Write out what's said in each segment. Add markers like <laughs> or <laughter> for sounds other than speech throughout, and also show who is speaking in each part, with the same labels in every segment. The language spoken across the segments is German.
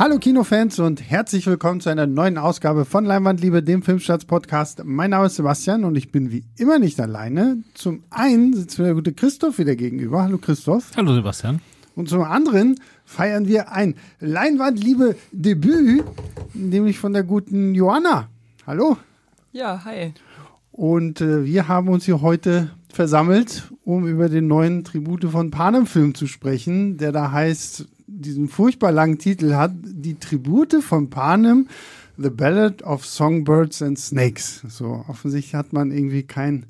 Speaker 1: Hallo Kinofans und herzlich willkommen zu einer neuen Ausgabe von Leinwandliebe, dem Filmstarts-Podcast. Mein Name ist Sebastian und ich bin wie immer nicht alleine. Zum einen sitzt mir der gute Christoph wieder gegenüber. Hallo Christoph.
Speaker 2: Hallo Sebastian.
Speaker 1: Und zum anderen feiern wir ein Leinwandliebe-Debüt, nämlich von der guten Joanna. Hallo.
Speaker 3: Ja, hi.
Speaker 1: Und äh, wir haben uns hier heute versammelt, um über den neuen Tribute von Panem-Film zu sprechen, der da heißt, diesen furchtbar langen Titel hat, die Tribute von Panem, The Ballad of Songbirds and Snakes. So, offensichtlich hat man irgendwie kein.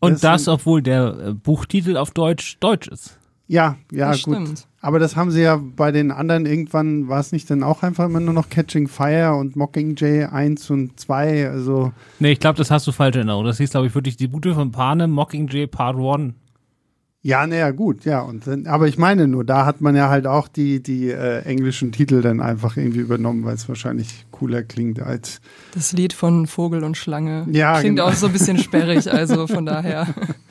Speaker 2: Und das, obwohl der äh, Buchtitel auf Deutsch Deutsch ist.
Speaker 1: Ja, ja,
Speaker 3: Das
Speaker 1: gut.
Speaker 3: stimmt.
Speaker 1: Aber das haben sie ja bei den anderen irgendwann, war es nicht dann auch einfach immer nur noch Catching Fire und Mockingjay 1 und 2, also.
Speaker 2: Nee, ich glaube, das hast du falsch in Erinnerung. Das hieß, glaube ich, wirklich die Bute von Panem, Mockingjay Part 1.
Speaker 1: Ja, naja, gut, ja. Und dann, aber ich meine nur, da hat man ja halt auch die, die äh, englischen Titel dann einfach irgendwie übernommen, weil es wahrscheinlich cooler klingt als.
Speaker 3: Das Lied von Vogel und Schlange
Speaker 1: Ja,
Speaker 3: klingt
Speaker 1: genau.
Speaker 3: auch so ein bisschen <laughs> sperrig, also von daher.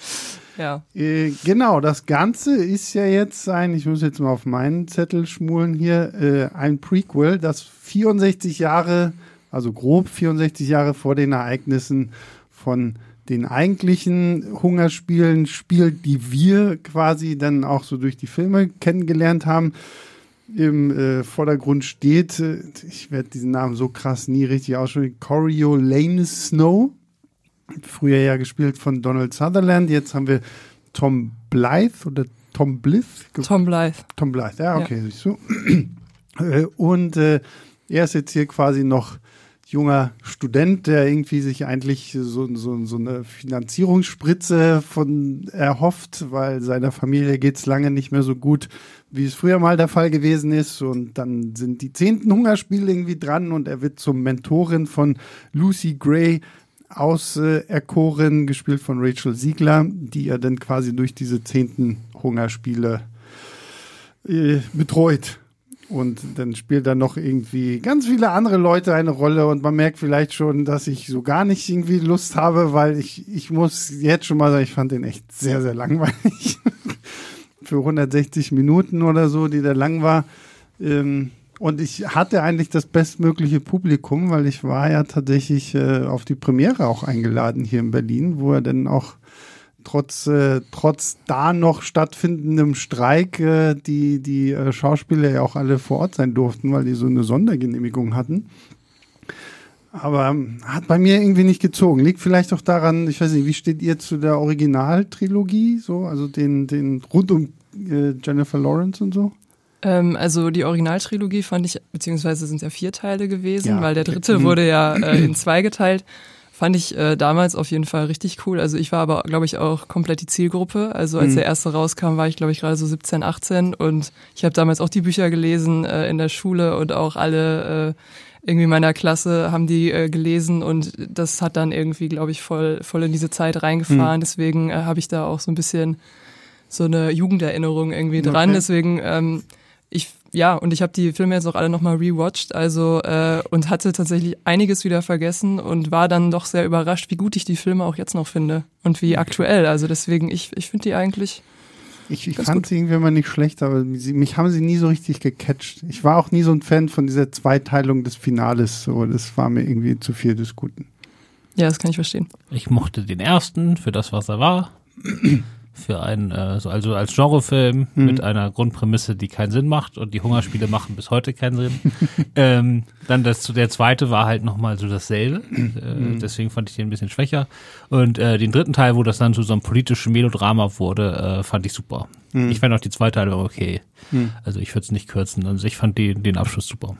Speaker 3: <laughs> ja.
Speaker 1: Äh, genau, das Ganze ist ja jetzt ein, ich muss jetzt mal auf meinen Zettel schmulen hier, äh, ein Prequel, das 64 Jahre, also grob 64 Jahre vor den Ereignissen von den eigentlichen Hungerspielen spielt, die wir quasi dann auch so durch die Filme kennengelernt haben. Im äh, Vordergrund steht, äh, ich werde diesen Namen so krass nie richtig aussprechen, Coriolanus Snow. Früher ja gespielt von Donald Sutherland. Jetzt haben wir Tom Blythe oder Tom Blythe.
Speaker 3: Tom Blythe.
Speaker 1: Tom Blythe, ja, okay, siehst du. <clears throat> Äh, Und äh, er ist jetzt hier quasi noch junger Student, der irgendwie sich eigentlich so, so, so eine Finanzierungsspritze von erhofft, weil seiner Familie geht's lange nicht mehr so gut, wie es früher mal der Fall gewesen ist. Und dann sind die zehnten Hungerspiele irgendwie dran und er wird zum Mentorin von Lucy Gray auserkoren, gespielt von Rachel Siegler, die er dann quasi durch diese zehnten Hungerspiele äh, betreut. Und dann spielt da noch irgendwie ganz viele andere Leute eine Rolle und man merkt vielleicht schon, dass ich so gar nicht irgendwie Lust habe, weil ich, ich muss jetzt schon mal sagen, ich fand den echt sehr, sehr langweilig. <laughs> Für 160 Minuten oder so, die der lang war. Ähm, und ich hatte eigentlich das bestmögliche Publikum, weil ich war ja tatsächlich äh, auf die Premiere auch eingeladen hier in Berlin, wo er dann auch trotz, äh, trotz da noch stattfindendem Streik äh, die, die äh, Schauspieler ja auch alle vor Ort sein durften, weil die so eine Sondergenehmigung hatten. Aber ähm, hat bei mir irgendwie nicht gezogen. Liegt vielleicht auch daran, ich weiß nicht, wie steht ihr zu der Originaltrilogie, so, also den, den rund um äh, Jennifer Lawrence und so?
Speaker 3: Ähm, also die Originaltrilogie fand ich, beziehungsweise sind ja vier Teile gewesen,
Speaker 1: Ja,
Speaker 3: weil der dritte
Speaker 1: Mhm.
Speaker 3: wurde ja äh, in zwei geteilt. Fand ich äh, damals auf jeden Fall richtig cool. Also ich war aber, glaube ich, auch komplett die Zielgruppe. Also als
Speaker 1: Mhm.
Speaker 3: der erste rauskam, war ich, glaube ich, gerade so 17, 18 und ich habe damals auch die Bücher gelesen äh, in der Schule und auch alle äh, irgendwie meiner Klasse haben die äh, gelesen und das hat dann irgendwie, glaube ich, voll, voll in diese Zeit reingefahren. Deswegen äh, habe ich da auch so ein bisschen so eine Jugenderinnerung irgendwie dran.
Speaker 1: Okay.
Speaker 3: Deswegen, ähm, ich, ja, und ich habe die Filme jetzt auch alle nochmal rewatcht, also äh, und hatte tatsächlich einiges wieder vergessen und war dann doch sehr überrascht, wie gut ich die Filme auch jetzt noch finde und wie aktuell. Also deswegen, ich, ich finde die eigentlich.
Speaker 1: Ich, ich fand sie irgendwie immer nicht schlecht, aber sie, mich haben sie nie so richtig gecatcht. Ich war auch nie so ein Fan von dieser Zweiteilung des Finales. So, das war mir irgendwie zu viel des Guten.
Speaker 3: Ja, das kann ich verstehen.
Speaker 2: Ich mochte den ersten für das, was er war. Für einen, äh, so- also als Genrefilm
Speaker 1: Mhm.
Speaker 2: mit einer Grundprämisse, die keinen Sinn macht und die Hungerspiele machen bis heute keinen Sinn. <laughs> ähm, dann das, der zweite war halt nochmal so dasselbe. Äh,
Speaker 1: Mhm.
Speaker 2: Deswegen fand ich den ein bisschen schwächer. Und äh, den dritten Teil, wo das dann zu so einem politischen Melodrama wurde, äh, fand ich super.
Speaker 1: Mhm.
Speaker 2: Ich fand auch die zwei Teile okay.
Speaker 1: Mhm.
Speaker 2: Also ich würde es nicht kürzen. Also ich fand die, den Abschluss super.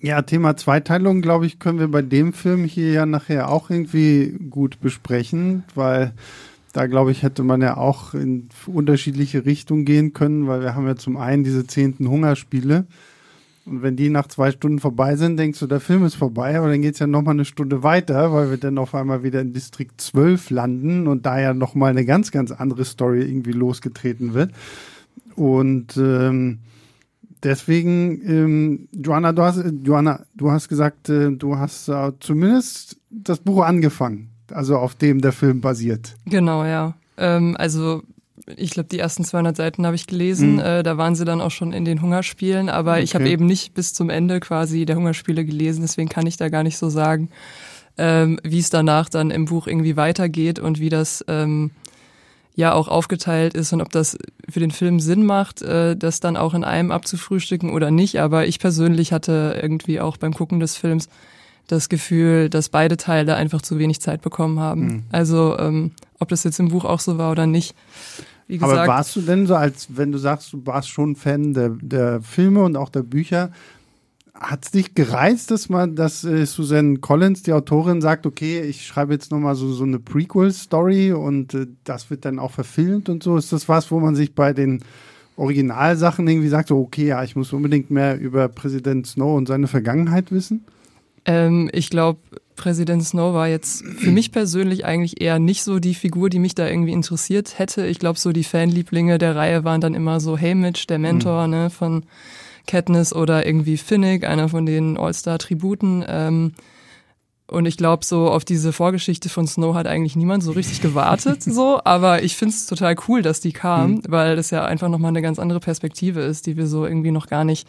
Speaker 1: Ja, Thema Zweiteilung, glaube ich, können wir bei dem Film hier ja nachher auch irgendwie gut besprechen, weil da, glaube ich, hätte man ja auch in unterschiedliche Richtungen gehen können, weil wir haben ja zum einen diese zehnten Hungerspiele. Und wenn die nach zwei Stunden vorbei sind, denkst du, der Film ist vorbei, aber dann geht's ja nochmal eine Stunde weiter, weil wir dann auf einmal wieder in Distrikt 12 landen und da ja nochmal eine ganz, ganz andere Story irgendwie losgetreten wird. Und ähm, deswegen, ähm, Joanna, du hast, Joanna, du hast gesagt, äh, du hast äh, zumindest das Buch angefangen, also auf dem der Film basiert.
Speaker 3: Genau, ja. Ähm, also ich glaube, die ersten 200 Seiten habe ich gelesen. Mhm. Äh, da waren sie dann auch schon in den Hungerspielen, aber okay. ich habe eben nicht bis zum Ende quasi der Hungerspiele gelesen, deswegen kann ich da gar nicht so sagen, ähm, wie es danach dann im Buch irgendwie weitergeht und wie das ähm, ja auch aufgeteilt ist und ob das für den Film Sinn macht, äh, das dann auch in einem abzufrühstücken oder nicht. Aber ich persönlich hatte irgendwie auch beim Gucken des Films das Gefühl, dass beide Teile einfach zu wenig Zeit bekommen haben. Mhm. Also ähm, ob das jetzt im Buch auch so war oder nicht.
Speaker 1: Wie gesagt, Aber warst du denn so, als wenn du sagst, du warst schon Fan der, der Filme und auch der Bücher, hat es dich gereizt, dass man, dass äh, Suzanne Collins, die Autorin, sagt, okay, ich schreibe jetzt nochmal so, so eine Prequel-Story und äh, das wird dann auch verfilmt und so? Ist das was, wo man sich bei den Originalsachen irgendwie sagt, so, okay, ja, ich muss unbedingt mehr über Präsident Snow und seine Vergangenheit wissen?
Speaker 3: Ähm, ich glaube, Präsident Snow war jetzt für mich persönlich eigentlich eher nicht so die Figur, die mich da irgendwie interessiert hätte. Ich glaube, so die Fanlieblinge der Reihe waren dann immer so Haymitch, der Mentor mhm. ne, von Katniss oder irgendwie Finnick, einer von den All-Star-Tributen. Ähm, und ich glaube, so auf diese Vorgeschichte von Snow hat eigentlich niemand so richtig gewartet, <laughs> so. Aber ich finde es total cool, dass die kam, mhm. weil das ja einfach nochmal eine ganz andere Perspektive ist, die wir so irgendwie noch gar nicht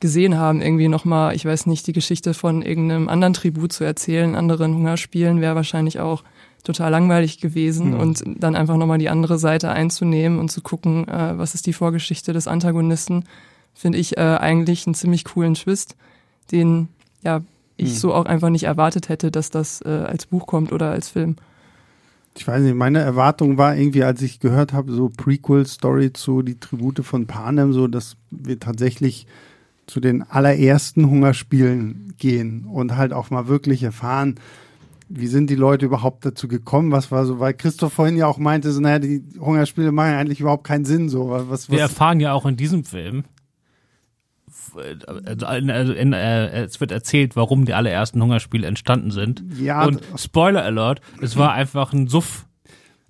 Speaker 3: gesehen haben. Irgendwie nochmal, ich weiß nicht, die Geschichte von irgendeinem anderen Tribut zu erzählen, anderen Hungerspielen, wäre wahrscheinlich auch total langweilig gewesen. Mhm. Und dann einfach nochmal die andere Seite einzunehmen und zu gucken, äh, was ist die Vorgeschichte des Antagonisten finde ich äh, eigentlich einen ziemlich coolen Twist, den ja ich hm. so auch einfach nicht erwartet hätte, dass das äh, als Buch kommt oder als Film.
Speaker 1: Ich weiß nicht, meine Erwartung war irgendwie, als ich gehört habe, so Prequel-Story zu die Tribute von Panem, so dass wir tatsächlich zu den allerersten Hungerspielen gehen und halt auch mal wirklich erfahren, wie sind die Leute überhaupt dazu gekommen? Was war so, weil Christoph vorhin ja auch meinte, so, naja, die Hungerspiele machen eigentlich überhaupt keinen Sinn, so. Was, was
Speaker 2: wir erfahren ja auch in diesem Film, also, also in, äh, es wird erzählt, warum die allerersten Hungerspiele entstanden sind. Ja. Und Spoiler Alert, es war <clears throat> einfach ein Suff.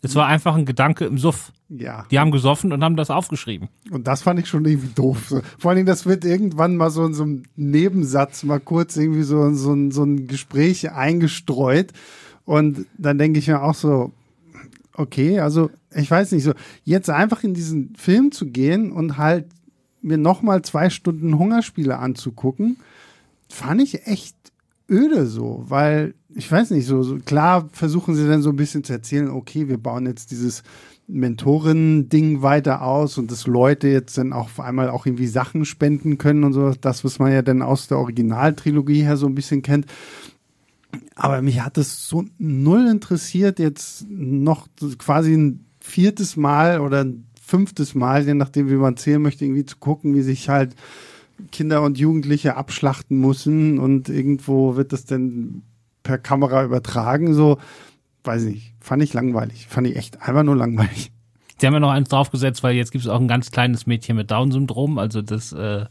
Speaker 2: Es war einfach ein Gedanke im Suff. Ja. Die haben gesoffen und haben das aufgeschrieben.
Speaker 1: Und das fand ich schon irgendwie doof. Vor allen Dingen, das wird irgendwann mal so in so einem Nebensatz mal kurz irgendwie so, so, ein, so ein Gespräch eingestreut. Und dann denke ich mir auch so, okay, also ich weiß nicht, so jetzt einfach in diesen Film zu gehen und halt mir nochmal zwei Stunden Hungerspiele anzugucken, fand ich echt öde so, weil ich weiß nicht, so, so klar versuchen sie dann so ein bisschen zu erzählen, okay, wir bauen jetzt dieses Mentoren-Ding weiter aus und dass Leute jetzt dann auch auf einmal auch irgendwie Sachen spenden können und so, das, was man ja dann aus der Originaltrilogie her so ein bisschen kennt. Aber mich hat es so null interessiert, jetzt noch quasi ein viertes Mal oder ein fünftes Mal, je nachdem, wie man zählen möchte, irgendwie zu gucken, wie sich halt Kinder und Jugendliche abschlachten müssen und irgendwo wird das denn per Kamera übertragen, so, weiß nicht, fand ich langweilig, fand ich echt einfach nur langweilig.
Speaker 2: Sie haben ja noch eins draufgesetzt, weil jetzt gibt es auch ein ganz kleines Mädchen mit Down-Syndrom, also das äh,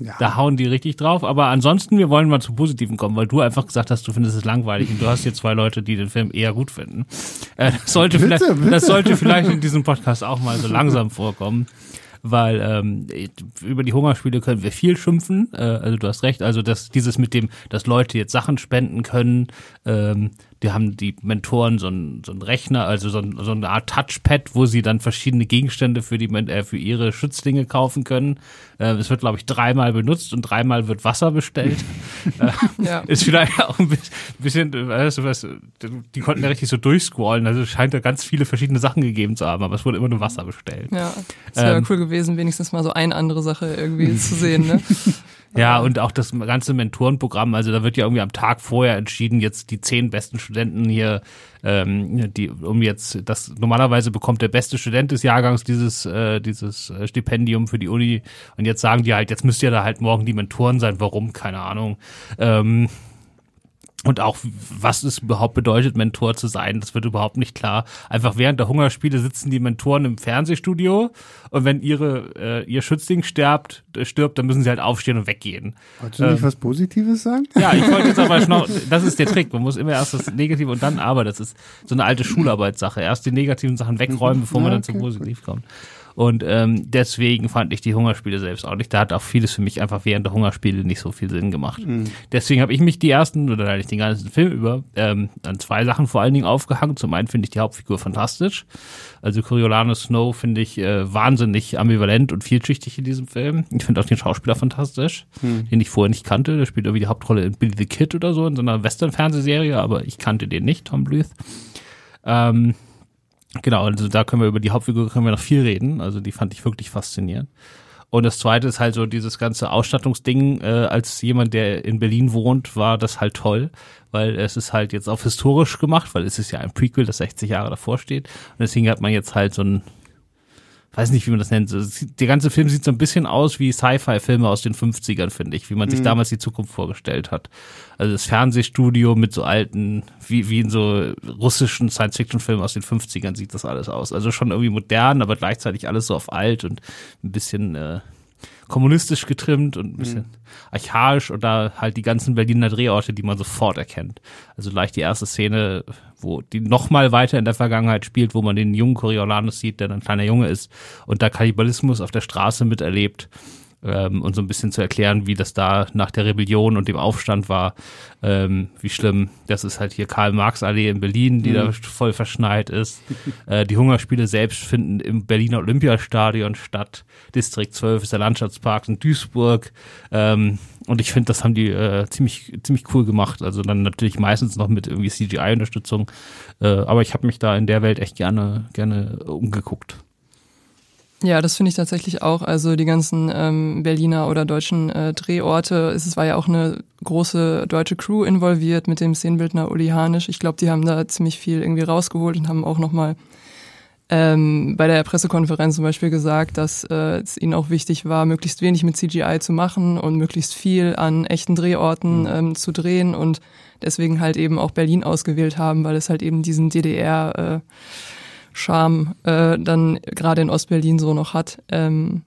Speaker 2: ja. Da hauen die richtig drauf. Aber ansonsten, wir wollen mal zu Positiven kommen, weil du einfach gesagt hast, du findest es langweilig und du hast hier zwei Leute, die den Film eher gut finden. Äh, das, sollte bitte, vielleicht, bitte. das sollte vielleicht in diesem Podcast auch mal so langsam vorkommen weil ähm, über die Hungerspiele können wir viel schimpfen. Äh, also du hast recht, also dass dieses mit dem, dass Leute jetzt Sachen spenden können, ähm, die haben die Mentoren so ein, so ein Rechner, also so, ein, so eine Art Touchpad, wo sie dann verschiedene Gegenstände für die äh, für ihre Schützlinge kaufen können. Äh, es wird, glaube ich, dreimal benutzt und dreimal wird Wasser bestellt. <laughs> äh, ja. Ist vielleicht auch ein bisschen, weißt du was, die konnten ja richtig so durchscrollen. Also es scheint da ganz viele verschiedene Sachen gegeben zu haben, aber es wurde immer nur Wasser bestellt.
Speaker 3: Ja, es wäre ähm, cool gewesen, wenigstens mal so eine andere Sache irgendwie zu sehen. Ne? <laughs>
Speaker 2: Ja, und auch das ganze Mentorenprogramm, also da wird ja irgendwie am Tag vorher entschieden, jetzt die zehn besten Studenten hier, ähm, die, um jetzt, das normalerweise bekommt der beste Student des Jahrgangs dieses, äh, dieses äh, Stipendium für die Uni. Und jetzt sagen die halt, jetzt müsst ihr da halt morgen die Mentoren sein, warum, keine Ahnung. Ähm, und auch, was es überhaupt bedeutet, Mentor zu sein, das wird überhaupt nicht klar. Einfach während der Hungerspiele sitzen die Mentoren im Fernsehstudio und wenn ihre, äh, ihr Schützling stirbt, äh, stirbt, dann müssen sie halt aufstehen und weggehen.
Speaker 1: Wolltest du ähm, nicht was Positives sagen?
Speaker 2: Ja, ich wollte jetzt aber <laughs> noch, das ist der Trick. Man muss immer erst das Negative und dann aber. Das ist so eine alte Schularbeitssache. Erst die negativen Sachen wegräumen, <laughs> bevor ja, man dann okay, zum Positiv kommt. Und ähm, deswegen fand ich die Hungerspiele selbst auch nicht. Da hat auch vieles für mich einfach während der Hungerspiele nicht so viel Sinn gemacht. Mhm. Deswegen habe ich mich die ersten oder eigentlich den ganzen Film über ähm, an zwei Sachen vor allen Dingen aufgehangen. Zum einen finde ich die Hauptfigur fantastisch. Also Coriolanus Snow finde ich äh, wahnsinnig ambivalent und vielschichtig in diesem Film. Ich finde auch den Schauspieler fantastisch, mhm. den ich vorher nicht kannte. Der spielt irgendwie die Hauptrolle in Billy the Kid oder so in so einer Western-Fernsehserie, aber ich kannte den nicht, Tom Bluth. Ähm, Genau, also da können wir über die Hauptfigur können wir noch viel reden. Also die fand ich wirklich faszinierend. Und das zweite ist halt so dieses ganze Ausstattungsding. Äh, als jemand, der in Berlin wohnt, war das halt toll, weil es ist halt jetzt auf historisch gemacht, weil es ist ja ein Prequel, das 60 Jahre davor steht. Und deswegen hat man jetzt halt so ein weiß nicht, wie man das nennt. Der ganze Film sieht so ein bisschen aus wie Sci-Fi-Filme aus den 50ern, finde ich, wie man sich mhm. damals die Zukunft vorgestellt hat. Also das Fernsehstudio mit so alten, wie, wie in so russischen Science-Fiction-Filmen aus den 50ern sieht das alles aus. Also schon irgendwie modern, aber gleichzeitig alles so auf alt und ein bisschen äh, kommunistisch getrimmt und ein bisschen mhm. archaisch oder halt die ganzen Berliner Drehorte, die man sofort erkennt. Also gleich die erste Szene, wo die noch mal weiter in der Vergangenheit spielt, wo man den jungen Coriolanus sieht, der ein kleiner Junge ist und da Kannibalismus auf der Straße miterlebt ähm, und so ein bisschen zu erklären, wie das da nach der Rebellion und dem Aufstand war, ähm, wie schlimm. Das ist halt hier Karl-Marx-Allee in Berlin, die mhm. da voll verschneit ist. <laughs> äh, die Hungerspiele selbst finden im Berliner Olympiastadion statt. Distrikt 12 ist der Landschaftspark in Duisburg. Ähm, und ich finde, das haben die äh, ziemlich, ziemlich cool gemacht. Also dann natürlich meistens noch mit irgendwie CGI-Unterstützung. Äh, aber ich habe mich da in der Welt echt gerne, gerne umgeguckt.
Speaker 3: Ja, das finde ich tatsächlich auch. Also die ganzen ähm, Berliner oder deutschen äh, Drehorte, es war ja auch eine große deutsche Crew involviert mit dem Szenenbildner Uli Hanisch. Ich glaube, die haben da ziemlich viel irgendwie rausgeholt und haben auch nochmal ähm, bei der Pressekonferenz zum Beispiel gesagt, dass äh, es ihnen auch wichtig war, möglichst wenig mit CGI zu machen und möglichst viel an echten Drehorten mhm. ähm, zu drehen und deswegen halt eben auch Berlin ausgewählt haben, weil es halt eben diesen DDR äh, Charme äh, dann gerade in Ostberlin so noch hat. Ähm,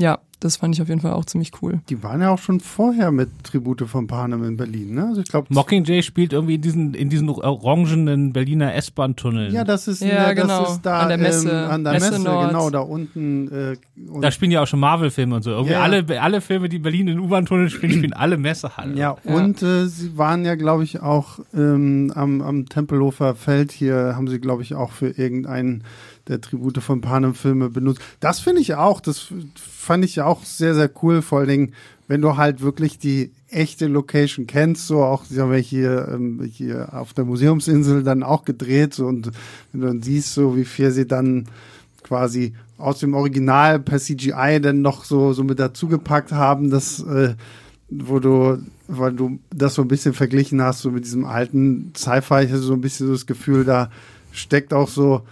Speaker 3: ja, das fand ich auf jeden Fall auch ziemlich cool.
Speaker 1: Die waren ja auch schon vorher mit Tribute von Panem in Berlin, ne? Also ich glaube
Speaker 2: Mockingjay spielt irgendwie in diesen in diesen orangenen Berliner S-Bahn-Tunneln.
Speaker 1: Ja, das ist
Speaker 3: ja,
Speaker 1: das
Speaker 3: genau.
Speaker 1: ist da
Speaker 3: an der Messe,
Speaker 1: ähm, an der Messe, Messe genau da unten.
Speaker 2: Äh, da spielen ja auch schon Marvel-Filme und so. Irgendwie ja. alle alle Filme, die Berlin in U-Bahn-Tunneln spielen, spielen <clears throat> alle Messehallen.
Speaker 1: Ja, ja. und äh, sie waren ja, glaube ich, auch ähm, am am Tempelhofer Feld hier haben sie, glaube ich, auch für irgendeinen der Tribute von Panem-Filme benutzt. Das finde ich auch, das fand ich auch sehr, sehr cool, vor allen Dingen, wenn du halt wirklich die echte Location kennst, so auch, die haben wir hier, ähm, hier auf der Museumsinsel dann auch gedreht, so, und wenn du dann siehst, so wie viel sie dann quasi aus dem Original per CGI dann noch so, so mit dazugepackt haben, das, äh, wo du, weil du das so ein bisschen verglichen hast, so mit diesem alten Sci-Fi, ich hatte so ein bisschen so das Gefühl, da steckt auch so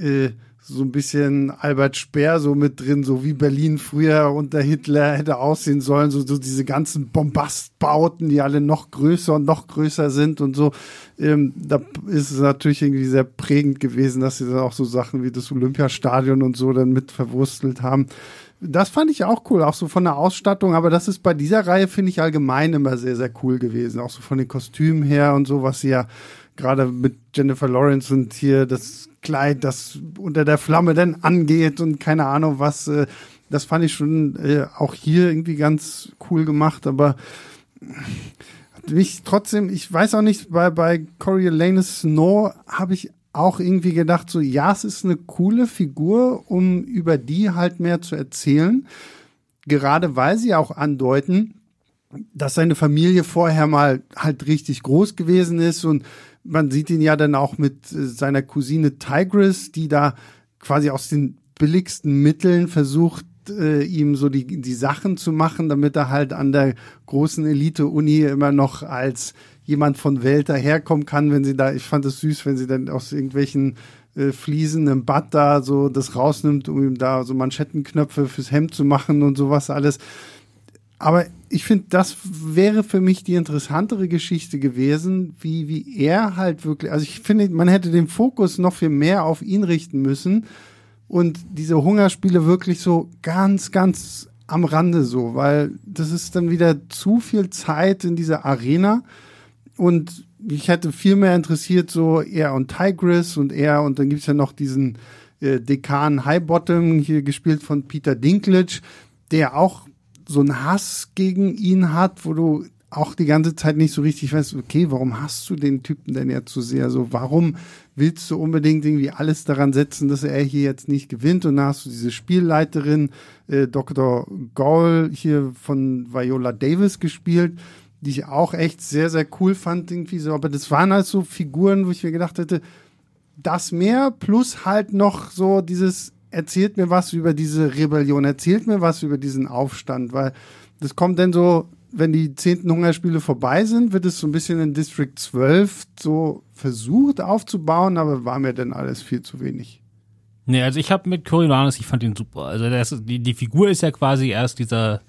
Speaker 1: äh, so ein bisschen Albert Speer so mit drin, so wie Berlin früher unter Hitler hätte aussehen sollen, so, so diese ganzen Bombastbauten, die alle noch größer und noch größer sind und so. Ähm, da ist es natürlich irgendwie sehr prägend gewesen, dass sie dann auch so Sachen wie das Olympiastadion und so dann mit verwurstelt haben. Das fand ich auch cool, auch so von der Ausstattung, aber das ist bei dieser Reihe, finde ich, allgemein immer sehr, sehr cool gewesen. Auch so von den Kostümen her und so, was sie ja gerade mit Jennifer Lawrence und hier das Kleid, das unter der Flamme denn angeht und keine Ahnung was. Äh, das fand ich schon äh, auch hier irgendwie ganz cool gemacht, aber mich trotzdem, ich weiß auch nicht, bei, bei Coriolanus Snow habe ich auch irgendwie gedacht, so ja, es ist eine coole Figur, um über die halt mehr zu erzählen. Gerade weil sie auch andeuten, dass seine Familie vorher mal halt richtig groß gewesen ist und man sieht ihn ja dann auch mit äh, seiner Cousine Tigris, die da quasi aus den billigsten Mitteln versucht, äh, ihm so die, die Sachen zu machen, damit er halt an der großen Elite-Uni immer noch als jemand von Welt daherkommen kann, wenn sie da, ich fand es süß, wenn sie dann aus irgendwelchen äh, Fliesen im Bad da so das rausnimmt, um ihm da so Manschettenknöpfe fürs Hemd zu machen und sowas alles. Aber ich finde, das wäre für mich die interessantere Geschichte gewesen, wie, wie er halt wirklich, also ich finde, man hätte den Fokus noch viel mehr auf ihn richten müssen und diese Hungerspiele wirklich so ganz, ganz am Rande so, weil das ist dann wieder zu viel Zeit in dieser Arena und ich hätte viel mehr interessiert so er und Tigris und er und dann gibt's ja noch diesen äh, Dekan Highbottom, hier gespielt von Peter Dinklage, der auch so einen Hass gegen ihn hat, wo du auch die ganze Zeit nicht so richtig weißt, okay, warum hast du den Typen denn jetzt so sehr? So, warum willst du unbedingt irgendwie alles daran setzen, dass er hier jetzt nicht gewinnt? Und dann hast du diese Spielleiterin, äh, Dr. Gaul hier von Viola Davis gespielt, die ich auch echt sehr, sehr cool fand, irgendwie so. Aber das waren halt so Figuren, wo ich mir gedacht hätte, das mehr plus halt noch so dieses, erzählt mir was über diese Rebellion, erzählt mir was über diesen Aufstand, weil das kommt dann so wenn die zehnten Hungerspiele vorbei sind, wird es so ein bisschen in District 12 so versucht aufzubauen, aber war mir dann alles viel zu wenig.
Speaker 2: Nee, also ich habe mit Coriolanus, ich fand ihn super. Also das, die, die Figur ist ja quasi erst dieser,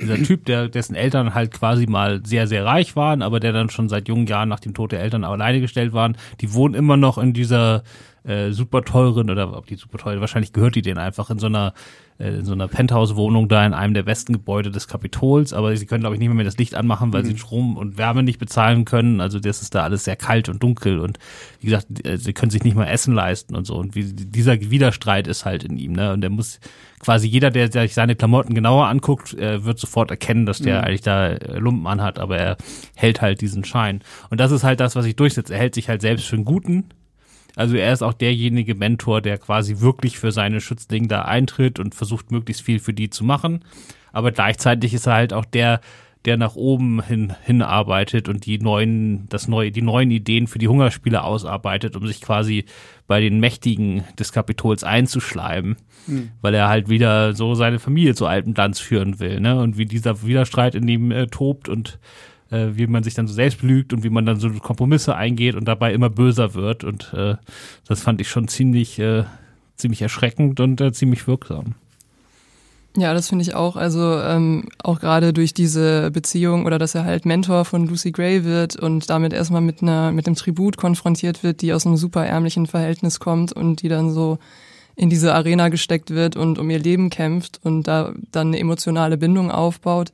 Speaker 2: dieser Typ, der, dessen Eltern halt quasi mal sehr, sehr reich waren, aber der dann schon seit jungen Jahren nach dem Tod der Eltern alleine gestellt waren. Die wohnen immer noch in dieser äh, super teuren, oder ob die super teuer, wahrscheinlich gehört die denen einfach in so einer äh, in so einer Penthouse-Wohnung da in einem der besten Gebäude des Kapitols, aber sie können, glaube ich, nicht mehr, das Licht anmachen, weil mhm. sie Strom und Wärme nicht bezahlen können. Also das ist da alles sehr kalt und dunkel und wie gesagt, äh, sie können sich nicht mal Essen leisten und so. Und wie, dieser Widerstreit ist halt in ihm, ne? Und der muss quasi jeder, der sich seine Klamotten genauer anguckt, äh, wird sofort erkennen, dass der mhm. eigentlich da äh, Lumpen anhat, aber er hält halt diesen Schein. Und das ist halt das, was ich durchsetze. Er hält sich halt selbst für einen Guten, also er ist auch derjenige Mentor, der quasi wirklich für seine Schützlinge da eintritt und versucht, möglichst viel für die zu machen. Aber gleichzeitig ist er halt auch der, der nach oben hin hinarbeitet und die neuen, das neue, die neuen Ideen für die Hungerspiele ausarbeitet, um sich quasi bei den Mächtigen des Kapitols einzuschleimen, mhm. weil er halt wieder so seine Familie zu altem Glanz führen will, ne? Und wie dieser Widerstreit in ihm äh, tobt und äh, wie man sich dann so selbst belügt und wie man dann so Kompromisse eingeht und dabei immer böser wird. Und äh, das fand ich schon ziemlich, äh, ziemlich erschreckend und äh, ziemlich wirksam.
Speaker 3: Ja, das finde ich auch. Also ähm, auch gerade durch diese Beziehung oder dass er halt Mentor von Lucy Gray wird und damit erstmal mit einer mit einem Tribut konfrontiert wird, die aus einem super ärmlichen Verhältnis kommt und die dann so in diese Arena gesteckt wird und um ihr Leben kämpft und da dann eine emotionale Bindung aufbaut.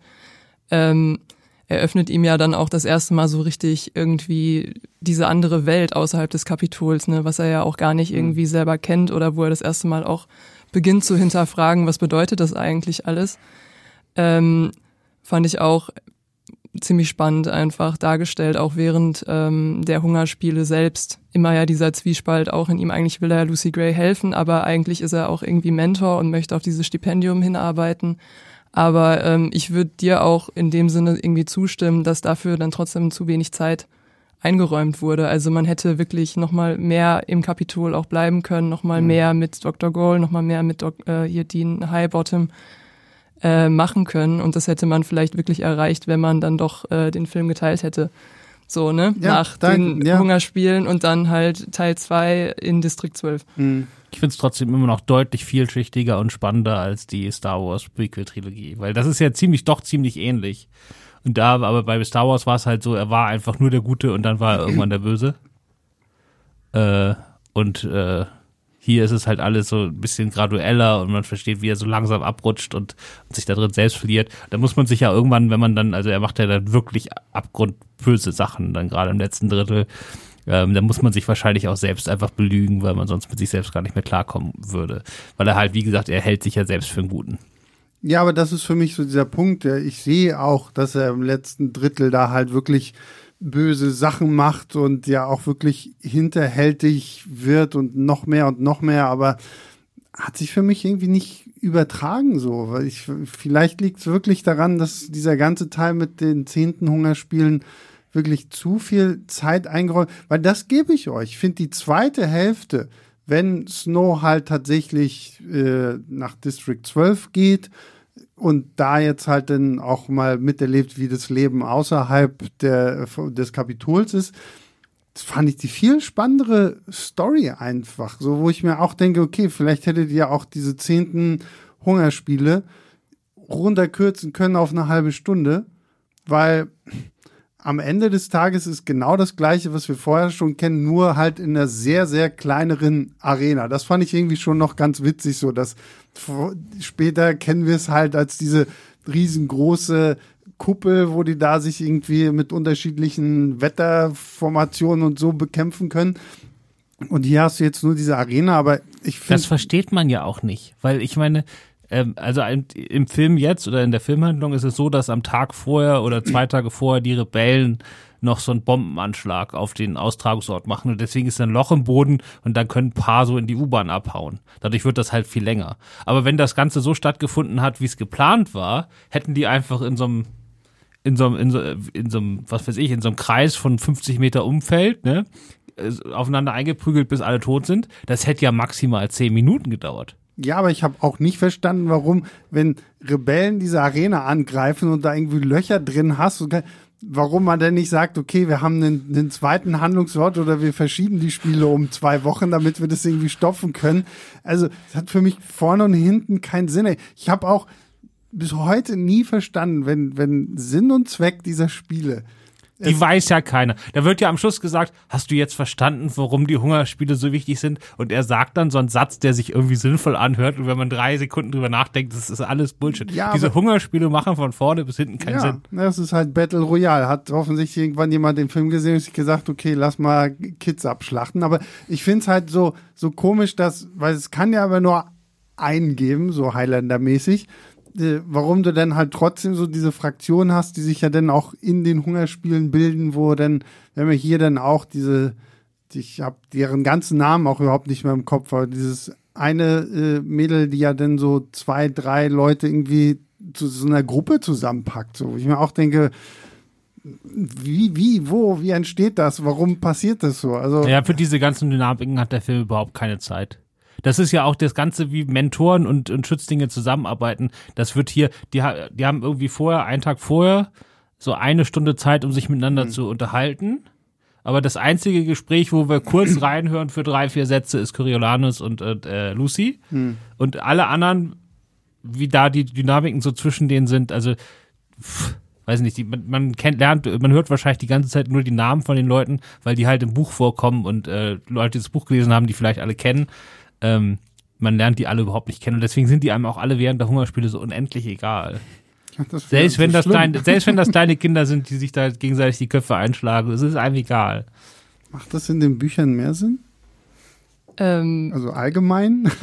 Speaker 3: Ähm, eröffnet ihm ja dann auch das erste Mal so richtig irgendwie diese andere Welt außerhalb des Kapitols, ne, was er ja auch gar nicht mhm. irgendwie selber kennt oder wo er das erste Mal auch beginnt zu hinterfragen, was bedeutet das eigentlich alles. Ähm, fand ich auch ziemlich spannend einfach dargestellt, auch während ähm, der Hungerspiele selbst. Immer ja dieser Zwiespalt auch in ihm. Eigentlich will er Lucy Gray helfen, aber eigentlich ist er auch irgendwie Mentor und möchte auf dieses Stipendium hinarbeiten. Aber ähm, ich würde dir auch in dem Sinne irgendwie zustimmen, dass dafür dann trotzdem zu wenig Zeit eingeräumt wurde. Also man hätte wirklich nochmal mehr im Kapitol auch bleiben können, nochmal mhm. mehr mit Dr. Gold, nochmal mehr mit Dok äh, hier Dean Highbottom äh, machen können. Und das hätte man vielleicht wirklich erreicht, wenn man dann doch äh, den Film geteilt hätte. So, ne? Ja, Nach dein, den ja. Hungerspielen und dann halt Teil 2 in Distrikt 12. Mhm.
Speaker 2: Ich finde es trotzdem immer noch deutlich vielschichtiger und spannender als die Star Wars Prequel-Trilogie, weil das ist ja ziemlich, doch ziemlich ähnlich. Und da, aber bei Star Wars war es halt so, er war einfach nur der Gute und dann war er irgendwann der Böse. Äh, und äh, hier ist es halt alles so ein bisschen gradueller und man versteht, wie er so langsam abrutscht und, und sich da drin selbst verliert. Da muss man sich ja irgendwann, wenn man dann, also er macht ja dann wirklich abgrundböse Sachen, dann gerade im letzten Drittel. Ähm, da muss man sich wahrscheinlich auch selbst einfach belügen, weil man sonst mit sich selbst gar nicht mehr klarkommen würde. Weil er halt, wie gesagt, er hält sich ja selbst für einen Guten.
Speaker 1: Ja, aber das ist für mich so dieser Punkt. Ich sehe auch, dass er im letzten Drittel da halt wirklich böse Sachen macht und ja auch wirklich hinterhältig wird und noch mehr und noch mehr, aber hat sich für mich irgendwie nicht übertragen so, weil ich vielleicht liegt es wirklich daran, dass dieser ganze Teil mit den zehnten Hungerspielen wirklich zu viel Zeit eingeräumt, weil das gebe ich euch. Ich finde die zweite Hälfte, wenn Snow halt tatsächlich äh, nach District 12 geht und da jetzt halt dann auch mal miterlebt, wie das Leben außerhalb der, des Kapitols ist, fand ich die viel spannendere Story einfach. So, wo ich mir auch denke, okay, vielleicht hättet ihr auch diese zehnten Hungerspiele runterkürzen können auf eine halbe Stunde, weil am Ende des Tages ist genau das Gleiche, was wir vorher schon kennen, nur halt in einer sehr, sehr kleineren Arena. Das fand ich irgendwie schon noch ganz witzig, so dass später kennen wir es halt als diese riesengroße Kuppel, wo die da sich irgendwie mit unterschiedlichen Wetterformationen und so bekämpfen können. Und hier hast du jetzt nur diese Arena, aber
Speaker 2: ich find, das versteht man ja auch nicht, weil ich meine, ähm, also im Film jetzt oder in der Filmhandlung ist es so, dass am Tag vorher oder zwei <clears throat> Tage vorher die Rebellen noch so einen Bombenanschlag auf den Austragungsort machen und deswegen ist ein Loch im Boden und dann können ein paar so in die U-Bahn abhauen. Dadurch wird das halt viel länger. Aber wenn das Ganze so stattgefunden hat, wie es geplant war, hätten die einfach in so einem in so einem, in so, in so einem, was weiß ich, in so einem Kreis von 50 Meter Umfeld, ne, aufeinander eingeprügelt, bis alle tot sind. Das hätte ja maximal zehn Minuten gedauert.
Speaker 1: Ja, aber ich habe auch nicht verstanden, warum, wenn Rebellen diese Arena angreifen und da irgendwie Löcher drin hast, warum man denn nicht sagt, okay, wir haben einen, einen zweiten Handlungsort oder wir verschieben die Spiele um zwei Wochen, damit wir das irgendwie stopfen können. Also, es hat für mich vorne und hinten keinen Sinn. Ich habe auch bis heute nie verstanden, wenn, wenn Sinn und Zweck dieser Spiele
Speaker 2: die weiß ja keiner. Da wird ja am Schluss gesagt, hast du jetzt verstanden, warum die Hungerspiele so wichtig sind? Und er sagt dann so einen Satz, der sich irgendwie sinnvoll anhört. Und wenn man drei Sekunden drüber nachdenkt, das ist alles Bullshit. Ja, Diese Hungerspiele machen von vorne bis hinten keinen ja, Sinn.
Speaker 1: Das ist halt Battle Royale. Hat offensichtlich irgendwann jemand den Film gesehen und sich gesagt, okay, lass mal Kids abschlachten. Aber ich finde es halt so, so komisch, dass, weil es kann ja aber nur einen geben, so Highlander-mäßig warum du dann halt trotzdem so diese Fraktion hast, die sich ja dann auch in den Hungerspielen bilden, wo dann, wenn wir hier dann auch diese, ich habe deren ganzen Namen auch überhaupt nicht mehr im Kopf, aber dieses eine äh, Mädel, die ja dann so zwei, drei Leute irgendwie zu so einer Gruppe zusammenpackt, so, wo ich mir auch denke, wie, wie, wo, wie entsteht das? Warum passiert das so? Also
Speaker 2: ja, für diese ganzen Dynamiken hat der Film überhaupt keine Zeit. Das ist ja auch das Ganze, wie Mentoren und, und Schützlinge zusammenarbeiten. Das wird hier, die, die haben irgendwie vorher, einen Tag vorher, so eine Stunde Zeit, um sich miteinander mhm. zu unterhalten. Aber das einzige Gespräch, wo wir kurz <clears throat> reinhören für drei, vier Sätze, ist Coriolanus und äh, Lucy. Mhm. Und alle anderen, wie da die Dynamiken so zwischen denen sind, also pff, weiß nicht, die, man, man kennt, lernt, man hört wahrscheinlich die ganze Zeit nur die Namen von den Leuten, weil die halt im Buch vorkommen und äh, Leute, die das Buch gelesen haben, die vielleicht alle kennen ähm, man lernt die alle überhaupt nicht kennen und deswegen sind die einem auch alle während der Hungerspiele so unendlich egal. Selbst wenn, das kleine, <laughs> selbst wenn das kleine Kinder sind, die sich da gegenseitig die Köpfe einschlagen, es ist einem egal.
Speaker 1: Macht das in den Büchern mehr Sinn? Ähm, also allgemein? <laughs>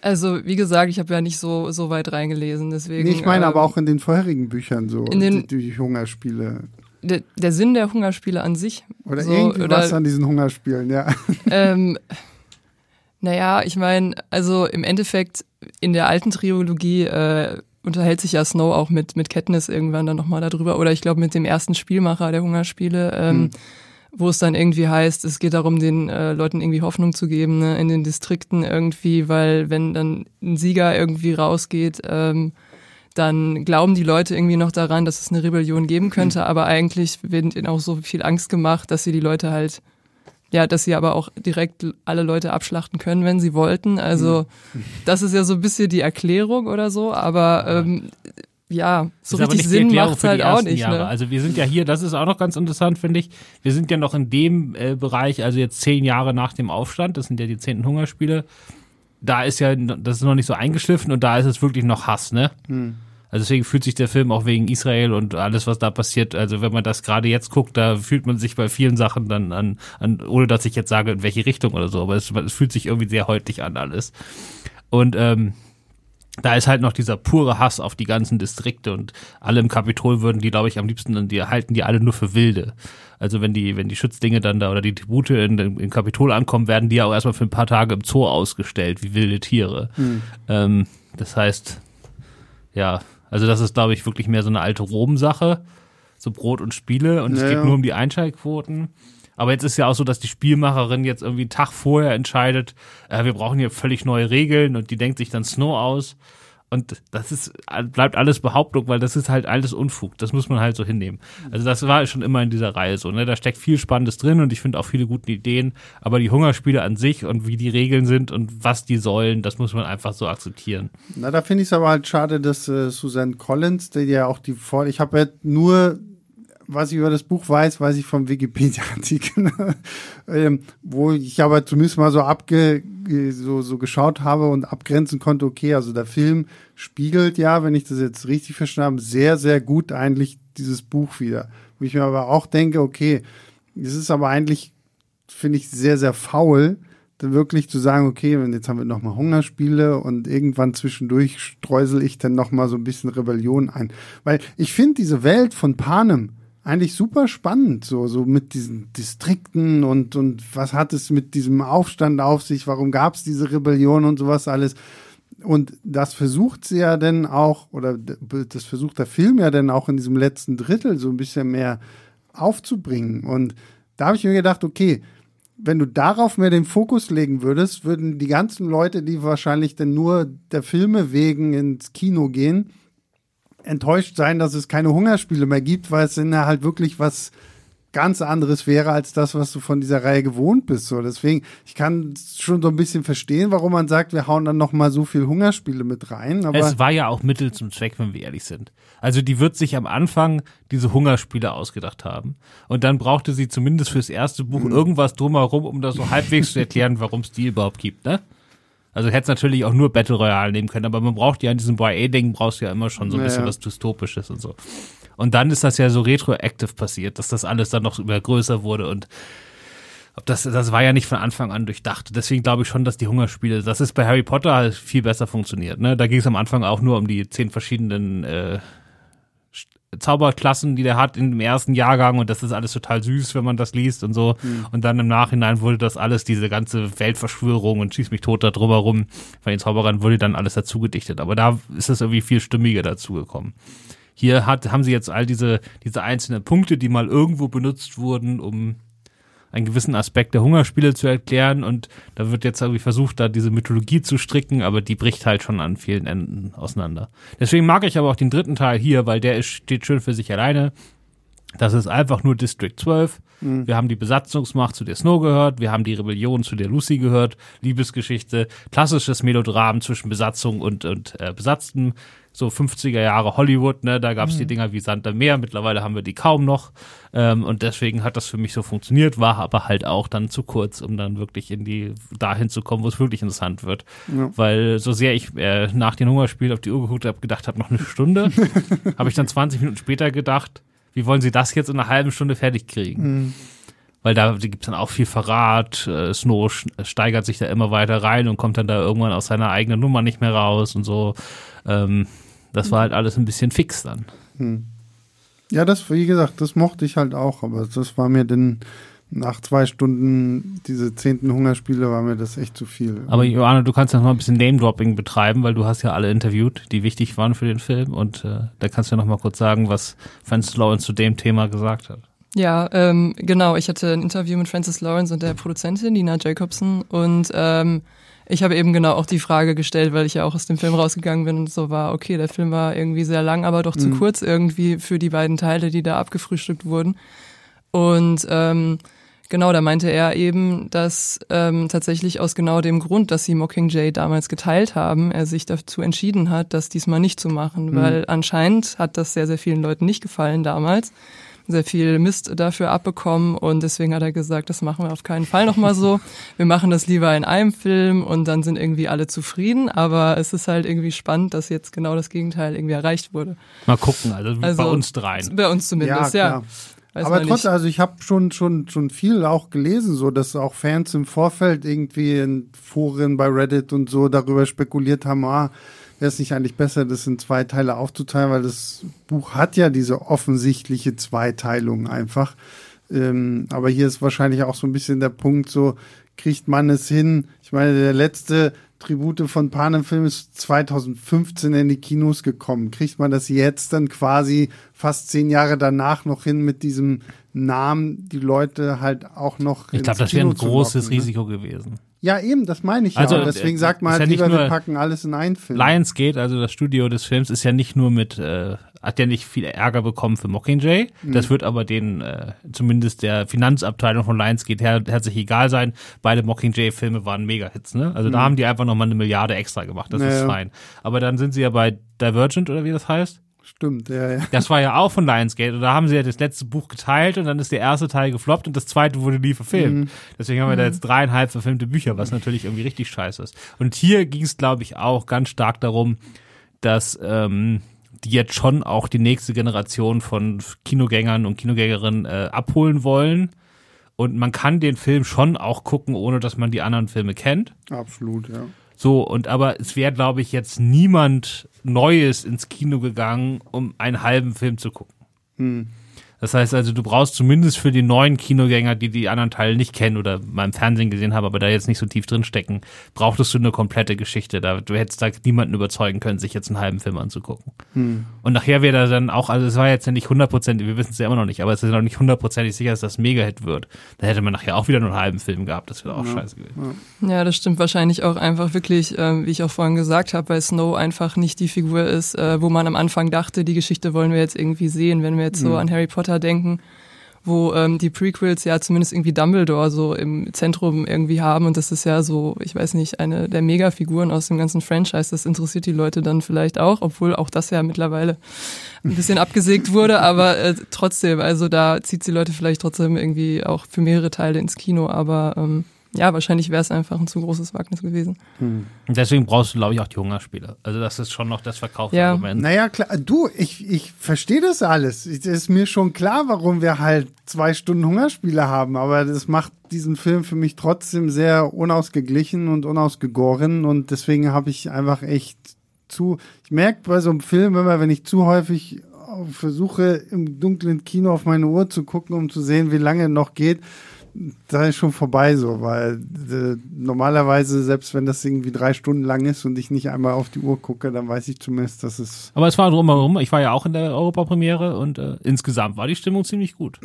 Speaker 3: Also, wie gesagt, ich habe ja nicht so, so weit reingelesen, deswegen.
Speaker 1: Nee, ich meine ähm, aber auch in den vorherigen Büchern so, in den, die, die Hungerspiele.
Speaker 3: Der, der, Sinn der Hungerspiele an sich.
Speaker 1: Oder so, irgendwie oder, was an diesen Hungerspielen, ja.
Speaker 3: Ähm, <laughs> naja, ich meine, also im Endeffekt in der alten Trilogie äh, unterhält sich ja Snow auch mit, mit Katniss irgendwann dann nochmal darüber. Oder ich glaube mit dem ersten Spielmacher der Hungerspiele, ähm, hm. wo es dann irgendwie heißt, es geht darum, den äh, Leuten irgendwie Hoffnung zu geben ne, in den Distrikten irgendwie, weil wenn dann ein Sieger irgendwie rausgeht, ähm, dann glauben die Leute irgendwie noch daran, dass es eine Rebellion geben könnte, hm. aber eigentlich wird ihnen auch so viel Angst gemacht, dass sie die Leute halt ja, dass sie aber auch direkt alle Leute abschlachten können, wenn sie wollten. Also mhm. das ist ja so ein bisschen die Erklärung oder so, aber ähm, ja, so richtig Sinn macht halt auch nicht. Ne?
Speaker 2: Also wir sind ja hier, das ist auch noch ganz interessant, finde ich. Wir sind ja noch in dem äh, Bereich, also jetzt zehn Jahre nach dem Aufstand, das sind ja die zehnten Hungerspiele. Da ist ja, das ist noch nicht so eingeschliffen und da ist es wirklich noch Hass, ne? Mhm. Also deswegen fühlt sich der Film auch wegen Israel und alles, was da passiert, also wenn man das gerade jetzt guckt, da fühlt man sich bei vielen Sachen dann an, an ohne dass ich jetzt sage, in welche Richtung oder so, aber es, es fühlt sich irgendwie sehr heutig an alles. Und ähm, da ist halt noch dieser pure Hass auf die ganzen Distrikte und alle im Kapitol würden die, glaube ich, am liebsten, die halten die alle nur für Wilde. Also wenn die, wenn die Schützlinge dann da oder die Tribute in, in, im Kapitol ankommen, werden die ja auch erstmal für ein paar Tage im Zoo ausgestellt, wie wilde Tiere. Hm. Ähm, das heißt, ja, also das ist, glaube ich, wirklich mehr so eine alte Rom-Sache, so Brot und Spiele und es geht nur um die Einschaltquoten. Aber jetzt ist ja auch so, dass die Spielmacherin jetzt irgendwie einen Tag vorher entscheidet, äh, wir brauchen hier völlig neue Regeln und die denkt sich dann Snow aus. Und das ist, bleibt alles Behauptung, weil das ist halt alles Unfug. Das muss man halt so hinnehmen. Also das war schon immer in dieser Reihe so. Ne? Da steckt viel Spannendes drin und ich finde auch viele gute Ideen. Aber die Hungerspiele an sich und wie die Regeln sind und was die sollen, das muss man einfach so akzeptieren.
Speaker 1: Na, da finde ich es aber halt schade, dass äh, Susan Collins, der ja auch die Vor ich habe ja nur was ich über das Buch weiß, weiß ich vom Wikipedia-Artikel, <laughs> ähm, wo ich aber zumindest mal so abge, so, so geschaut habe und abgrenzen konnte, okay, also der Film spiegelt ja, wenn ich das jetzt richtig verstanden habe, sehr, sehr gut eigentlich dieses Buch wieder. Wo ich mir aber auch denke, okay, es ist aber eigentlich, finde ich, sehr, sehr faul, dann wirklich zu sagen, okay, jetzt haben wir nochmal Hungerspiele und irgendwann zwischendurch streusel ich dann nochmal so ein bisschen Rebellion ein. Weil ich finde diese Welt von Panem eigentlich super spannend, so, so mit diesen Distrikten und, und was hat es mit diesem Aufstand auf sich, warum gab es diese Rebellion und sowas alles. Und das versucht sie ja dann auch, oder das versucht der Film ja dann auch in diesem letzten Drittel so ein bisschen mehr aufzubringen. Und da habe ich mir gedacht, okay, wenn du darauf mehr den Fokus legen würdest, würden die ganzen Leute, die wahrscheinlich dann nur der Filme wegen ins Kino gehen, enttäuscht sein, dass es keine Hungerspiele mehr gibt, weil es dann halt wirklich was ganz anderes wäre als das, was du von dieser Reihe gewohnt bist. So, deswegen, ich kann schon so ein bisschen verstehen, warum man sagt, wir hauen dann noch mal so viel Hungerspiele mit rein. Aber
Speaker 2: es war ja auch Mittel zum Zweck, wenn wir ehrlich sind. Also die wird sich am Anfang diese Hungerspiele ausgedacht haben und dann brauchte sie zumindest fürs erste Buch mhm. irgendwas drumherum, um das so halbwegs zu erklären, warum es die überhaupt gibt, ne? Also hätte natürlich auch nur Battle Royale nehmen können, aber man braucht ja an diesem YA-Ding brauchst du ja immer schon so ein bisschen ja. was Dystopisches und so. Und dann ist das ja so retroactive passiert, dass das alles dann noch immer größer wurde und ob das, das war ja nicht von Anfang an durchdacht. Deswegen glaube ich schon, dass die Hungerspiele, das ist bei Harry Potter halt viel besser funktioniert. Ne? Da ging es am Anfang auch nur um die zehn verschiedenen äh, Zauberklassen, die der hat in dem ersten Jahrgang und das ist alles total süß, wenn man das liest und so. Mhm. Und dann im Nachhinein wurde das alles, diese ganze Weltverschwörung und schieß mich tot da drüber rum von den Zauberern, wurde dann alles dazu gedichtet. Aber da ist es irgendwie viel stimmiger dazugekommen. Hier hat, haben sie jetzt all diese, diese einzelnen Punkte, die mal irgendwo benutzt wurden, um einen gewissen Aspekt der Hungerspiele zu erklären und da wird jetzt irgendwie versucht, da diese Mythologie zu stricken, aber die bricht halt schon an vielen Enden auseinander. Deswegen mag ich aber auch den dritten Teil hier, weil der ist, steht schön für sich alleine. Das ist einfach nur District 12. Mhm. Wir haben die Besatzungsmacht, zu der Snow gehört. Wir haben die Rebellion, zu der Lucy gehört. Liebesgeschichte, klassisches Melodram zwischen Besatzung und, und äh, Besatzten so 50er Jahre Hollywood, ne, da gab's mhm. die Dinger wie Sand am Meer, mittlerweile haben wir die kaum noch. Ähm, und deswegen hat das für mich so funktioniert, war aber halt auch dann zu kurz, um dann wirklich in die, dahin zu kommen, wo es wirklich interessant wird. Ja. Weil so sehr ich äh, nach den Hungerspielen auf die Uhr geguckt habe, gedacht habe, noch eine Stunde, <laughs> habe ich dann 20 Minuten später gedacht, wie wollen sie das jetzt in einer halben Stunde fertig kriegen? Mhm weil da gibt's dann auch viel Verrat. Äh, Snow steigert sich da immer weiter rein und kommt dann da irgendwann aus seiner eigenen Nummer nicht mehr raus und so. Ähm, das war halt alles ein bisschen fix dann. Hm.
Speaker 1: Ja, das, wie gesagt, das mochte ich halt auch, aber das war mir dann nach zwei Stunden diese zehnten Hungerspiele war mir das echt zu viel.
Speaker 2: Aber Johanna, du kannst ja noch mal ein bisschen Name-Dropping betreiben, weil du hast ja alle interviewt, die wichtig waren für den Film und äh, da kannst du ja noch mal kurz sagen, was Francis Lawrence zu dem Thema gesagt hat.
Speaker 3: Ja, ähm, genau. Ich hatte ein Interview mit Francis Lawrence und der Produzentin Nina Jacobson und ähm, ich habe eben genau auch die Frage gestellt, weil ich ja auch aus dem Film rausgegangen bin und so war, okay, der Film war irgendwie sehr lang, aber doch zu mhm. kurz irgendwie für die beiden Teile, die da abgefrühstückt wurden. Und ähm, genau, da meinte er eben, dass ähm, tatsächlich aus genau dem Grund, dass sie Mockingjay damals geteilt haben, er sich dazu entschieden hat, das diesmal nicht zu machen, mhm. weil anscheinend hat das sehr, sehr vielen Leuten nicht gefallen damals sehr viel Mist dafür abbekommen und deswegen hat er gesagt, das machen wir auf keinen Fall nochmal so. <laughs> Wir machen das lieber in einem Film und dann sind irgendwie alle zufrieden, aber es ist halt irgendwie spannend, dass jetzt genau das Gegenteil irgendwie erreicht wurde.
Speaker 2: Mal gucken, also, also bei uns dreien.
Speaker 3: Bei uns zumindest, ja. ja.
Speaker 1: Weiß aber trotzdem, also ich habe schon schon schon viel auch gelesen, so dass auch Fans im Vorfeld irgendwie in Foren bei Reddit und so darüber spekuliert haben, ah, wäre es nicht eigentlich besser, das in zwei Teile aufzuteilen, weil das Buch hat ja diese offensichtliche Zweiteilung einfach. Ähm, aber hier ist wahrscheinlich auch so ein bisschen der Punkt, so kriegt man es hin. Ich meine, der letzte Tribute von Panem-Film ist 2015 in die Kinos gekommen. Kriegt man das jetzt dann quasi fast zehn Jahre danach noch hin mit diesem Namen, die Leute halt auch noch.
Speaker 2: Ich glaube, das wäre ein großes locken, ne? Risiko gewesen.
Speaker 1: Ja, eben, das meine ich also, ja. Deswegen sagt man halt ja lieber, wir packen alles in einen Film.
Speaker 2: Lionsgate, also das Studio des Films, ist ja nicht nur mit, äh, hat ja nicht viel Ärger bekommen für Mockingjay. Mhm. Das wird aber den, äh, zumindest der Finanzabteilung von Lionsgate her, herzlich egal sein. Beide Mockingjay-Filme waren Mega-Hits, ne? Also mhm. da haben die einfach nochmal eine Milliarde extra gemacht. Das naja. ist fein. Aber dann sind sie ja bei Divergent oder wie das heißt.
Speaker 1: Stimmt, ja, ja.
Speaker 2: Das war ja auch von Lionsgate und da haben sie ja das letzte Buch geteilt und dann ist der erste Teil gefloppt und das zweite wurde nie verfilmt. Mhm. Deswegen haben wir mhm. da jetzt dreieinhalb verfilmte Bücher, was natürlich irgendwie richtig scheiße ist. Und hier ging es, glaube ich, auch ganz stark darum, dass ähm, die jetzt schon auch die nächste Generation von Kinogängern und Kinogängerinnen äh, abholen wollen Und man kann den Film schon auch gucken, ohne dass man die anderen Filme kennt.
Speaker 1: Absolut, ja.
Speaker 2: So, und aber es wäre, glaube ich, jetzt niemand Neues ins Kino gegangen, um einen halben Film zu gucken. Hm. Das heißt also, du brauchst zumindest für die neuen Kinogänger, die die anderen Teile nicht kennen oder mal im Fernsehen gesehen haben, aber da jetzt nicht so tief drin stecken, brauchtest du eine komplette Geschichte. Da, du hättest da niemanden überzeugen können, sich jetzt einen halben Film anzugucken. Hm. Und nachher wäre da dann auch, also es war jetzt ja nicht hundertprozentig, wir wissen es ja immer noch nicht, aber es ist noch nicht hundertprozentig sicher, dass das Mega-Hit wird. Da hätte man nachher auch wieder nur einen halben Film gehabt. Das wäre auch ja. scheiße gewesen.
Speaker 3: Ja. das stimmt wahrscheinlich auch einfach wirklich, äh, wie ich auch vorhin gesagt habe, weil Snow einfach nicht die Figur ist, äh, wo man am Anfang dachte, die Geschichte wollen wir jetzt irgendwie sehen, wenn wir jetzt so hm. an Harry Potter denken, wo ähm, die Prequels ja zumindest irgendwie Dumbledore so im Zentrum irgendwie haben. Und das ist ja so, ich weiß nicht, eine der Megafiguren aus dem ganzen Franchise. Das interessiert die Leute dann vielleicht auch, obwohl auch das ja mittlerweile ein bisschen abgesägt wurde, aber äh, trotzdem, also da zieht die Leute vielleicht trotzdem irgendwie auch für mehrere Teile ins Kino, aber ähm, ja, wahrscheinlich wäre es einfach ein zu großes Wagnis gewesen.
Speaker 2: Hm. Deswegen brauchst du, glaube ich, auch die Hungerspiele. Also das ist schon noch das Verkaufsargument.
Speaker 1: Ja. Naja, klar, du, ich, ich verstehe das alles. Es ist mir schon klar, warum wir halt zwei Stunden Hungerspiele haben, aber das macht diesen Film für mich trotzdem sehr unausgeglichen und unausgegoren und deswegen habe ich einfach echt zu, ich merke bei so einem Film immer, wenn ich zu häufig versuche, im dunklen Kino auf meine Uhr zu gucken, um zu sehen, wie lange noch geht, da ist schon vorbei so, weil äh, normalerweise, selbst wenn das irgendwie drei Stunden lang ist und ich nicht einmal auf die Uhr gucke, dann weiß ich zumindest, dass es.
Speaker 2: Aber es war drumherum, ich war ja auch in der Europapremiere und äh, insgesamt war die Stimmung ziemlich gut.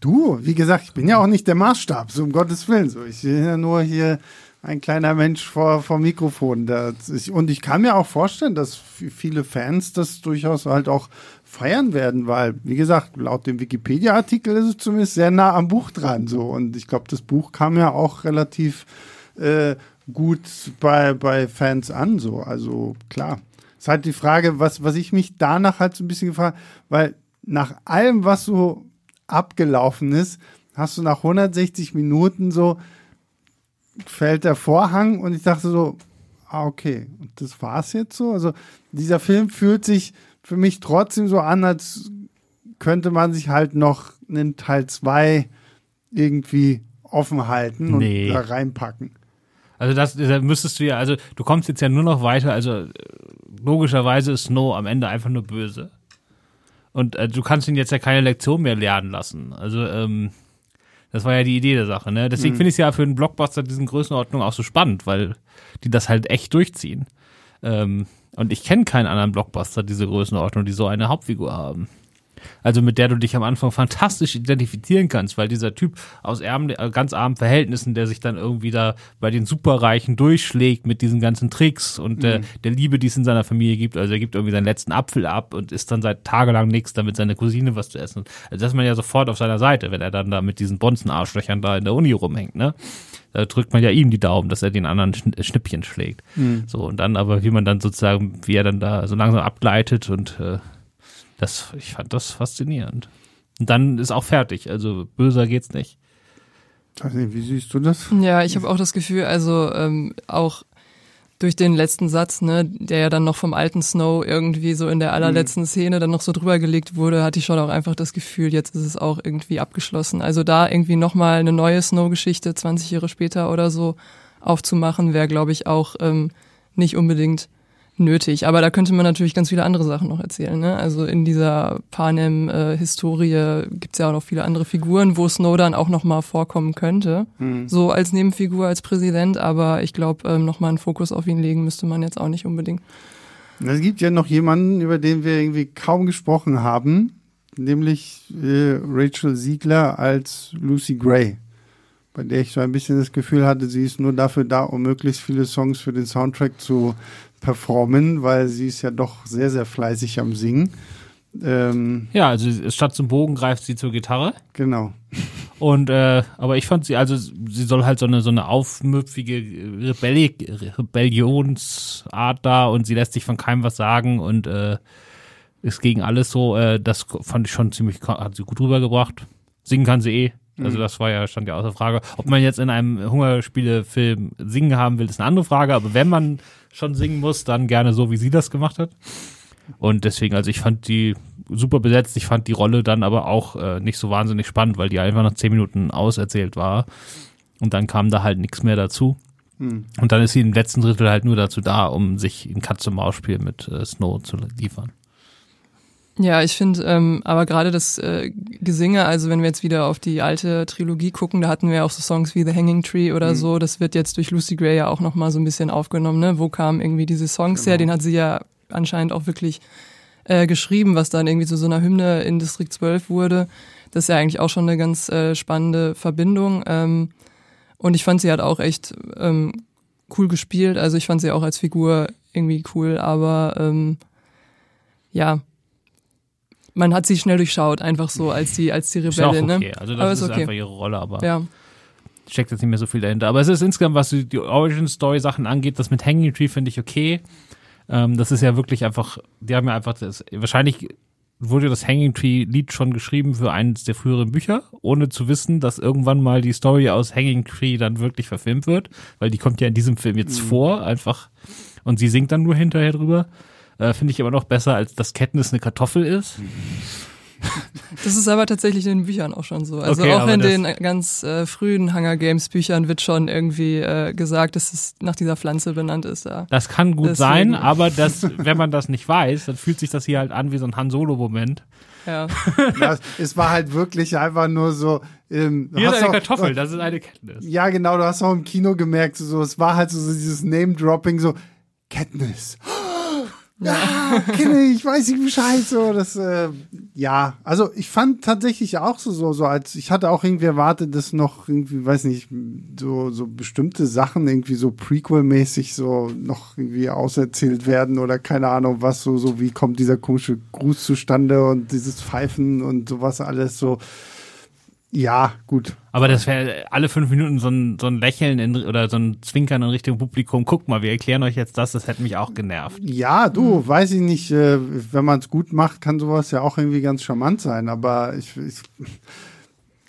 Speaker 1: Du, wie gesagt, ich bin ja auch nicht der Maßstab, so um Gottes Willen. So, ich bin ja nur hier ein kleiner Mensch vor, vor Mikrofon. Das, und ich kann mir auch vorstellen, dass viele Fans das durchaus halt auch feiern werden, weil, wie gesagt, laut dem Wikipedia-Artikel ist es zumindest sehr nah am Buch dran. So. Und ich glaube, das Buch kam ja auch relativ äh, gut bei, bei Fans an. So. Also klar. Ist halt die Frage, was, was ich mich danach halt so ein bisschen gefragt, weil nach allem, was so abgelaufen ist, hast du nach 160 Minuten so, fällt der Vorhang und ich dachte so, ah, okay, und das war's jetzt so. Also dieser Film fühlt sich für mich trotzdem so an, als könnte man sich halt noch einen Teil 2 irgendwie offen halten und nee. da reinpacken.
Speaker 2: Also das, da müsstest du ja, also du kommst jetzt ja nur noch weiter, also logischerweise ist Snow am Ende einfach nur böse. Und äh, du kannst ihn jetzt ja keine Lektion mehr lernen lassen. Also, ähm, das war ja die Idee der Sache, ne? Deswegen mhm. finde ich es ja für einen Blockbuster diesen Größenordnung auch so spannend, weil die das halt echt durchziehen. Ähm, und ich kenne keinen anderen Blockbuster diese Größenordnung, die so eine Hauptfigur haben. Also mit der du dich am Anfang fantastisch identifizieren kannst, weil dieser Typ aus ärmen, äh, ganz armen Verhältnissen, der sich dann irgendwie da bei den Superreichen durchschlägt mit diesen ganzen Tricks und mhm. der, der Liebe, die es in seiner Familie gibt. Also er gibt irgendwie seinen letzten Apfel ab und isst dann seit tagelang nichts, damit seine Cousine was zu essen. Also das ist man ja sofort auf seiner Seite, wenn er dann da mit diesen Bonzenarschlöchern da in der Uni rumhängt, ne? Da drückt man ja ihm die Daumen, dass er den anderen Schnippchen schlägt. Mhm. So, und dann aber, wie man dann sozusagen, wie er dann da so langsam abgleitet und äh, das, ich fand das faszinierend. Und dann ist auch fertig, also böser geht's nicht.
Speaker 1: Wie siehst du das?
Speaker 3: Ja, ich habe auch das Gefühl, also ähm, auch durch den letzten Satz, ne, der ja dann noch vom alten Snow irgendwie so in der allerletzten mhm. Szene dann noch so drüber gelegt wurde, hatte ich schon auch einfach das Gefühl, jetzt ist es auch irgendwie abgeschlossen. Also da irgendwie nochmal eine neue Snow-Geschichte 20 Jahre später oder so aufzumachen, wäre, glaube ich, auch ähm, nicht unbedingt nötig. Aber da könnte man natürlich ganz viele andere Sachen noch erzählen. Ne? Also in dieser Panem-Historie gibt es ja auch noch viele andere Figuren, wo Snowden auch noch mal vorkommen könnte. Mhm. So als Nebenfigur, als Präsident. Aber ich glaube, ähm, noch mal einen Fokus auf ihn legen müsste man jetzt auch nicht unbedingt.
Speaker 1: Es gibt ja noch jemanden, über den wir irgendwie kaum gesprochen haben, nämlich äh, Rachel Siegler als Lucy Gray bei der ich so ein bisschen das Gefühl hatte, sie ist nur dafür da, um möglichst viele Songs für den Soundtrack zu performen, weil sie ist ja doch sehr, sehr fleißig am Singen.
Speaker 2: Ähm, ja, also statt zum Bogen greift sie zur Gitarre.
Speaker 1: Genau.
Speaker 2: Und äh, aber ich fand sie, also sie soll halt so eine so eine aufmüpfige Rebelli Rebellionsart da und sie lässt sich von keinem was sagen und äh, ist gegen alles so. Äh, das fand ich schon ziemlich, hat sie gut rübergebracht. Singen kann sie eh. Also mhm. das war ja, stand ja außer Frage. Ob man jetzt in einem Hungerspielefilm singen haben will, ist eine andere Frage, aber wenn man schon singen muss, dann gerne so, wie sie das gemacht hat. Und deswegen, also ich fand die super besetzt. Ich fand die Rolle dann aber auch äh, nicht so wahnsinnig spannend, weil die einfach nach zehn Minuten auserzählt war. Und dann kam da halt nichts mehr dazu. Hm. Und dann ist sie im letzten Drittel halt nur dazu da, um sich ein Katz-und-Maus-Spiel mit äh, Snow zu liefern.
Speaker 3: Ja, ich finde, ähm, aber gerade das äh, Gesinge, also wenn wir jetzt wieder auf die alte Trilogie gucken, da hatten wir auch so Songs wie The Hanging Tree oder mhm. so, das wird jetzt durch Lucy Gray ja auch nochmal so ein bisschen aufgenommen, ne? Wo kamen irgendwie diese Songs genau. her? Den hat sie ja anscheinend auch wirklich äh, geschrieben, was dann irgendwie zu so einer Hymne in Distrikt 12 wurde. Das ist ja eigentlich auch schon eine ganz äh, spannende Verbindung. Ähm, und ich fand sie hat auch echt ähm, cool gespielt. Also ich fand sie auch als Figur irgendwie cool, aber ähm, ja, man hat sie schnell durchschaut, einfach so als die als die Rebellin.
Speaker 2: Ist okay.
Speaker 3: Ne?
Speaker 2: Also das aber ist, ist okay. einfach ihre Rolle, aber ja. steckt jetzt nicht mehr so viel dahinter. Aber es ist insgesamt, was die Origin Story Sachen angeht, das mit Hanging Tree finde ich okay. Ähm, das ist ja wirklich einfach, die haben ja einfach das, wahrscheinlich wurde das Hanging Tree Lied schon geschrieben für eines der früheren Bücher, ohne zu wissen, dass irgendwann mal die Story aus Hanging Tree dann wirklich verfilmt wird, weil die kommt ja in diesem Film jetzt mhm. vor, einfach, und sie singt dann nur hinterher drüber. Äh, Finde ich aber noch besser, als dass Katniss eine Kartoffel ist.
Speaker 3: Das ist aber tatsächlich in den Büchern auch schon so. Also okay, auch in den ganz äh, frühen Hunger Games Büchern wird schon irgendwie äh, gesagt, dass es nach dieser Pflanze benannt ist. Ja.
Speaker 2: Das kann gut Deswegen. sein, aber das, wenn man das nicht weiß, dann fühlt sich das hier halt an wie so ein Han Solo Moment.
Speaker 3: Ja.
Speaker 1: ja. es war halt wirklich einfach nur so.
Speaker 2: Ähm, Hier ist eine auch, Kartoffel, das ist eine Kenntnis.
Speaker 1: Ja, genau, du hast auch im Kino gemerkt, so, es war halt so, so dieses Name-Dropping, so, Kenntnis ja, kenne ich, weiß ich Bescheid, so, das, äh, ja, also ich fand tatsächlich auch so, so, so als, ich hatte auch irgendwie erwartet, dass noch irgendwie, weiß nicht, so, so bestimmte Sachen irgendwie so Prequel-mäßig so noch irgendwie auserzählt werden oder keine Ahnung was, so, so wie kommt dieser komische Gruß zustande und dieses Pfeifen und sowas alles so, ja, gut.
Speaker 2: Aber das wäre alle fünf Minuten so ein, so ein Lächeln in, oder so ein Zwinkern in Richtung Publikum. Guck mal, wir erklären euch jetzt das, das hätte mich auch genervt.
Speaker 1: Ja, du, weiß ich nicht, äh, wenn man es gut macht, kann sowas ja auch irgendwie ganz charmant sein. Aber ich, ich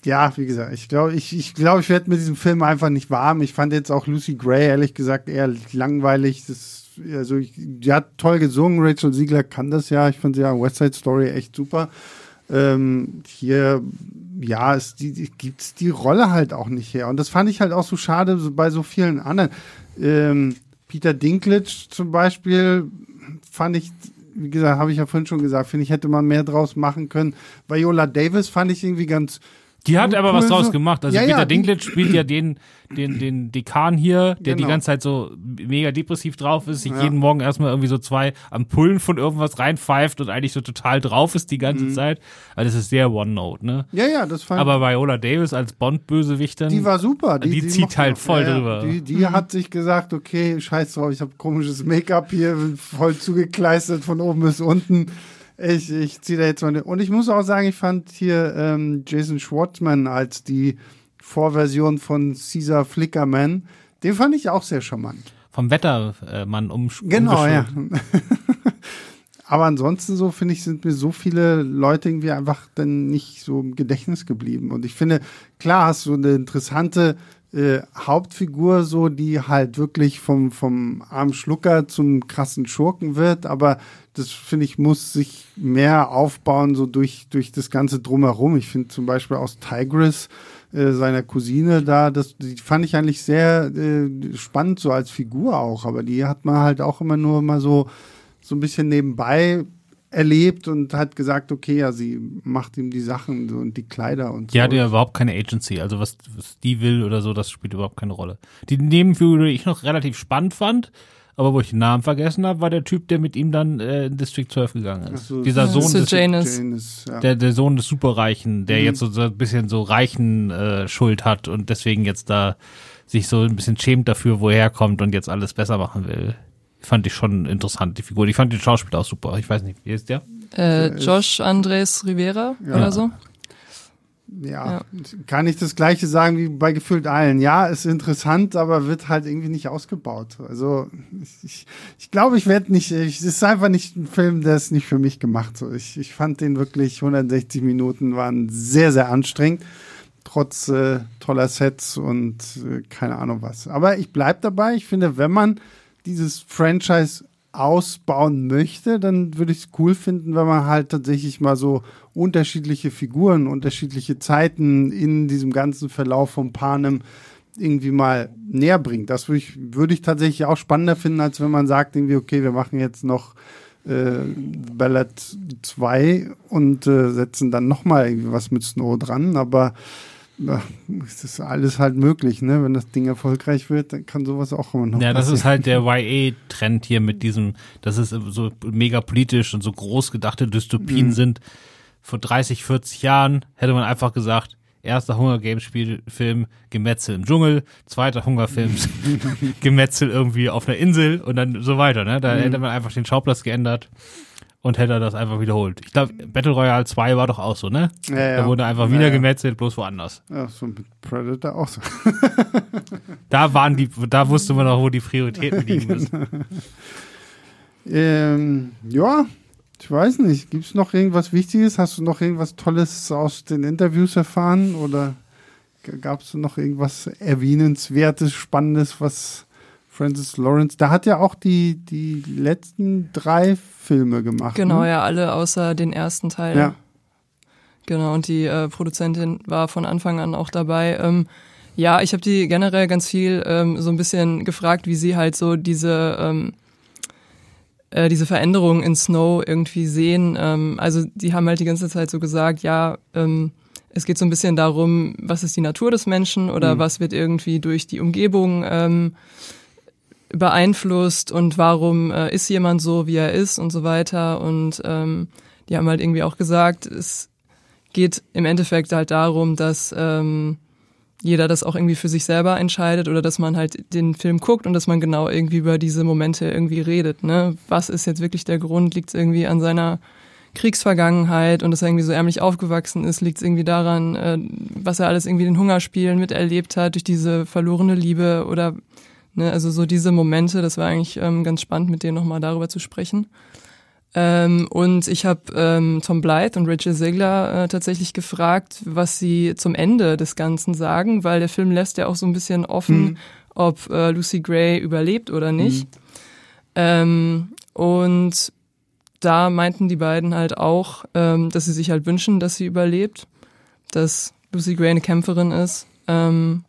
Speaker 1: ja, wie gesagt, ich glaube, ich, ich, glaub, ich werde mit diesem Film einfach nicht warm. Ich fand jetzt auch Lucy Gray, ehrlich gesagt, eher langweilig. Das, also ich, die hat toll gesungen, Rachel Siegler kann das ja. Ich fand sie ja West Side Story echt super. Ähm, hier ja, es die, die, gibt's die Rolle halt auch nicht her. Und das fand ich halt auch so schade bei so vielen anderen. Ähm, Peter Dinklage zum Beispiel fand ich, wie gesagt, habe ich ja vorhin schon gesagt, finde ich, hätte man mehr draus machen können. Viola Davis fand ich irgendwie ganz
Speaker 2: die hat aber was draus gemacht. Also ja, Peter ja, Dinklage spielt ja den, den, den Dekan hier, der genau. die ganze Zeit so mega depressiv drauf ist, sich ja. jeden Morgen erstmal irgendwie so zwei Ampullen von irgendwas reinpfeift und eigentlich so total drauf ist die ganze mhm. Zeit. Also das ist sehr One-Note, ne?
Speaker 1: Ja, ja, das fand
Speaker 2: Aber Viola Davis als Bond-Bösewichtin.
Speaker 1: Die war super.
Speaker 2: Die, die, die zieht halt voll drüber.
Speaker 1: Die, die mhm. hat sich gesagt, okay, scheiß drauf, ich habe komisches Make-up hier, voll zugekleistert von oben bis unten ich, ich ziehe da jetzt mal. Und ich muss auch sagen, ich fand hier ähm, Jason Schwartzman als die Vorversion von Caesar Flickerman, den fand ich auch sehr charmant.
Speaker 2: Vom Wettermann um
Speaker 1: Genau, ja. <laughs> Aber ansonsten so, finde ich, sind mir so viele Leute irgendwie einfach dann nicht so im Gedächtnis geblieben. Und ich finde, klar hast du eine interessante äh, Hauptfigur, so die halt wirklich vom, vom armen Schlucker zum krassen Schurken wird, aber das finde ich, muss sich mehr aufbauen, so durch, durch das Ganze drumherum. Ich finde zum Beispiel aus Tigris, äh, seiner Cousine da, das die fand ich eigentlich sehr äh, spannend, so als Figur auch, aber die hat man halt auch immer nur mal so, so ein bisschen nebenbei erlebt und hat gesagt, okay, ja, sie macht ihm die Sachen und die Kleider und so.
Speaker 2: Die hat ja überhaupt keine Agency, also was, was die will oder so, das spielt überhaupt keine Rolle. Die Nebenfigur, die ich noch relativ spannend fand, aber wo ich den Namen vergessen habe, war der Typ, der mit ihm dann äh, in District 12 gegangen ist. So, Dieser Sohn des,
Speaker 3: Janus.
Speaker 2: ja. der, der Sohn des Superreichen, der mhm. jetzt so, so ein bisschen so reichen äh, Schuld hat und deswegen jetzt da sich so ein bisschen schämt dafür, wo er herkommt und jetzt alles besser machen will. Fand ich schon interessant, die Figur. Ich fand den Schauspieler auch super. Ich weiß nicht, wie ist der?
Speaker 3: Äh, Josh Andres Rivera ja. oder so
Speaker 1: ja, ja, kann ich das Gleiche sagen wie bei gefühlt allen. Ja, ist interessant, aber wird halt irgendwie nicht ausgebaut. Also ich, ich glaube, ich werde nicht, es ist einfach nicht ein Film, der ist nicht für mich gemacht. So, ich, ich fand den wirklich 160 Minuten waren sehr, sehr anstrengend, trotz äh, toller Sets und äh, keine Ahnung was. Aber ich bleib dabei. Ich finde, wenn man dieses Franchise ausbauen möchte, dann würde ich es cool finden, wenn man halt tatsächlich mal so unterschiedliche Figuren, unterschiedliche Zeiten in diesem ganzen Verlauf von Panem irgendwie mal näher bringt. Das würde ich, würde ich tatsächlich auch spannender finden, als wenn man sagt, irgendwie, okay, wir machen jetzt noch äh, Ballad 2 und äh, setzen dann nochmal irgendwie was mit Snow dran, aber ist alles halt möglich, ne? Wenn das Ding erfolgreich wird, dann kann sowas auch immer noch.
Speaker 2: Ja, das ist halt der YA-Trend hier mit diesem, dass es so mega politisch und so groß gedachte Dystopien mhm. sind. Vor 30, 40 Jahren hätte man einfach gesagt, erster Hunger Games Spielfilm Gemetzel im Dschungel, zweiter Hungerfilm <laughs> Gemetzel irgendwie auf einer Insel und dann so weiter, ne? Da mhm. hätte man einfach den Schauplatz geändert und hätte das einfach wiederholt. Ich glaube, Battle Royale 2 war doch auch so, ne? Ja, ja. Da wurde einfach wieder ja, gemetzelt, bloß woanders.
Speaker 1: Ja, so mit Predator auch so. <laughs>
Speaker 2: da waren die, da wusste man auch, wo die Prioritäten <laughs> liegen müssen.
Speaker 1: ähm, ja, ich weiß nicht. Gibt es noch irgendwas Wichtiges? Hast du noch irgendwas Tolles aus den Interviews erfahren? Oder gab es noch irgendwas Erwähnenswertes, Spannendes, was Francis Lawrence, da hat ja auch die, die letzten drei Filme gemacht.
Speaker 3: Genau, ne? ja, alle außer den ersten Teil. Ja. Genau, und die äh, Produzentin war von Anfang an auch dabei. Ähm, ja, ich habe die generell ganz viel ähm, so ein bisschen gefragt, wie sie halt so diese ähm, äh, diese Veränderungen in Snow irgendwie sehen. Ähm, also die haben halt die ganze Zeit so gesagt, ja, ähm, es geht so ein bisschen darum, was ist die Natur des Menschen oder mhm. was wird irgendwie durch die Umgebung ähm, beeinflusst und warum äh, ist jemand so, wie er ist und so weiter. Und ähm, die haben halt irgendwie auch gesagt, es geht im Endeffekt halt darum, dass ähm, jeder das auch irgendwie für sich selber entscheidet oder dass man halt den Film guckt und dass man genau irgendwie über diese Momente irgendwie redet. Ne? Was ist jetzt wirklich der Grund? Liegt es irgendwie an seiner Kriegsvergangenheit und dass er irgendwie so ärmlich aufgewachsen ist? Liegt es irgendwie daran, äh, was er alles irgendwie den Hungerspielen miterlebt hat durch diese verlorene Liebe oder Ne, also so diese Momente, das war eigentlich ähm, ganz spannend, mit denen nochmal darüber zu sprechen. Ähm, und ich habe ähm, Tom Blythe und Rachel Segler äh, tatsächlich gefragt, was sie zum Ende des Ganzen sagen, weil der Film lässt ja auch so ein bisschen offen, mhm. ob äh, Lucy Gray überlebt oder nicht. Mhm. Ähm, und da meinten die beiden halt auch, ähm, dass sie sich halt wünschen, dass sie überlebt, dass Lucy Gray eine Kämpferin ist ähm,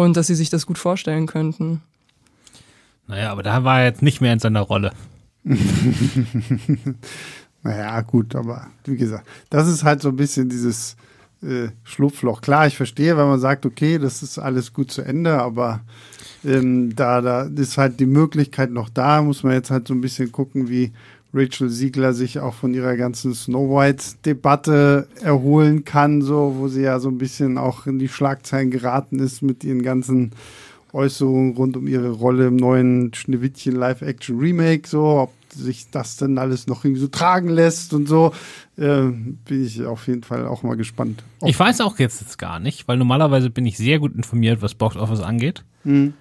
Speaker 3: und dass sie sich das gut vorstellen könnten.
Speaker 2: Naja, aber da war er jetzt nicht mehr in seiner Rolle. <laughs>
Speaker 1: naja, gut, aber wie gesagt, das ist halt so ein bisschen dieses äh, Schlupfloch. Klar, ich verstehe, wenn man sagt, okay, das ist alles gut zu Ende, aber ähm, da, da ist halt die Möglichkeit noch da, muss man jetzt halt so ein bisschen gucken, wie Rachel Siegler sich auch von ihrer ganzen Snow White-Debatte erholen kann, so, wo sie ja so ein bisschen auch in die Schlagzeilen geraten ist mit ihren ganzen Äußerungen rund um ihre Rolle im neuen Schneewittchen Live-Action-Remake, so, ob sich das denn alles noch irgendwie so tragen lässt und so, äh, bin ich auf jeden Fall auch mal gespannt.
Speaker 2: Ich weiß auch jetzt, jetzt gar nicht, weil normalerweise bin ich sehr gut informiert, was Box Office angeht. Mhm.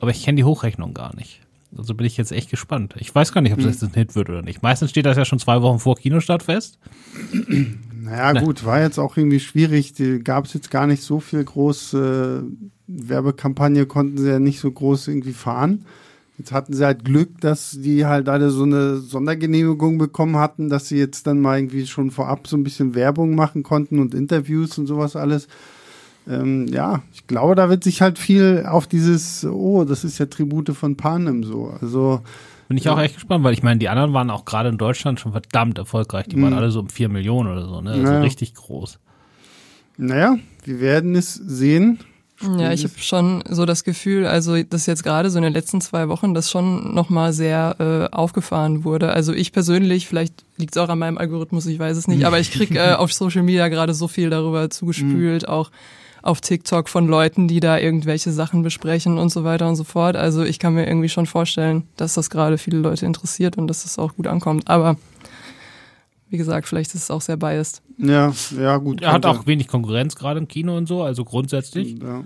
Speaker 2: Aber ich kenne die Hochrechnung gar nicht. Also bin ich jetzt echt gespannt. Ich weiß gar nicht, ob es jetzt ein Hit wird oder nicht. Meistens steht das ja schon zwei Wochen vor Kinostart fest.
Speaker 1: Naja, ne. gut, war jetzt auch irgendwie schwierig. Gab es jetzt gar nicht so viel große äh, Werbekampagne, konnten sie ja nicht so groß irgendwie fahren. Jetzt hatten sie halt Glück, dass die halt alle so eine Sondergenehmigung bekommen hatten, dass sie jetzt dann mal irgendwie schon vorab so ein bisschen Werbung machen konnten und Interviews und sowas alles ähm, ja, ich glaube, da wird sich halt viel auf dieses, oh, das ist ja Tribute von Panem so. Also
Speaker 2: bin ich ja. auch echt gespannt, weil ich meine, die anderen waren auch gerade in Deutschland schon verdammt erfolgreich. Die mhm. waren alle so um vier Millionen oder so, ne? Also naja. richtig groß.
Speaker 1: Naja, wir werden es sehen.
Speaker 3: Ja, ich habe schon so das Gefühl, also dass jetzt gerade so in den letzten zwei Wochen das schon nochmal sehr äh, aufgefahren wurde. Also ich persönlich, vielleicht liegt es auch an meinem Algorithmus, ich weiß es nicht, aber ich krieg <laughs> äh, auf Social Media gerade so viel darüber zugespült, mhm. auch auf TikTok von Leuten, die da irgendwelche Sachen besprechen und so weiter und so fort. Also ich kann mir irgendwie schon vorstellen, dass das gerade viele Leute interessiert und dass es das auch gut ankommt. Aber wie gesagt, vielleicht ist es auch sehr biased.
Speaker 1: Ja, ja, gut.
Speaker 2: Er hat auch wenig Konkurrenz gerade im Kino und so, also grundsätzlich. Ja.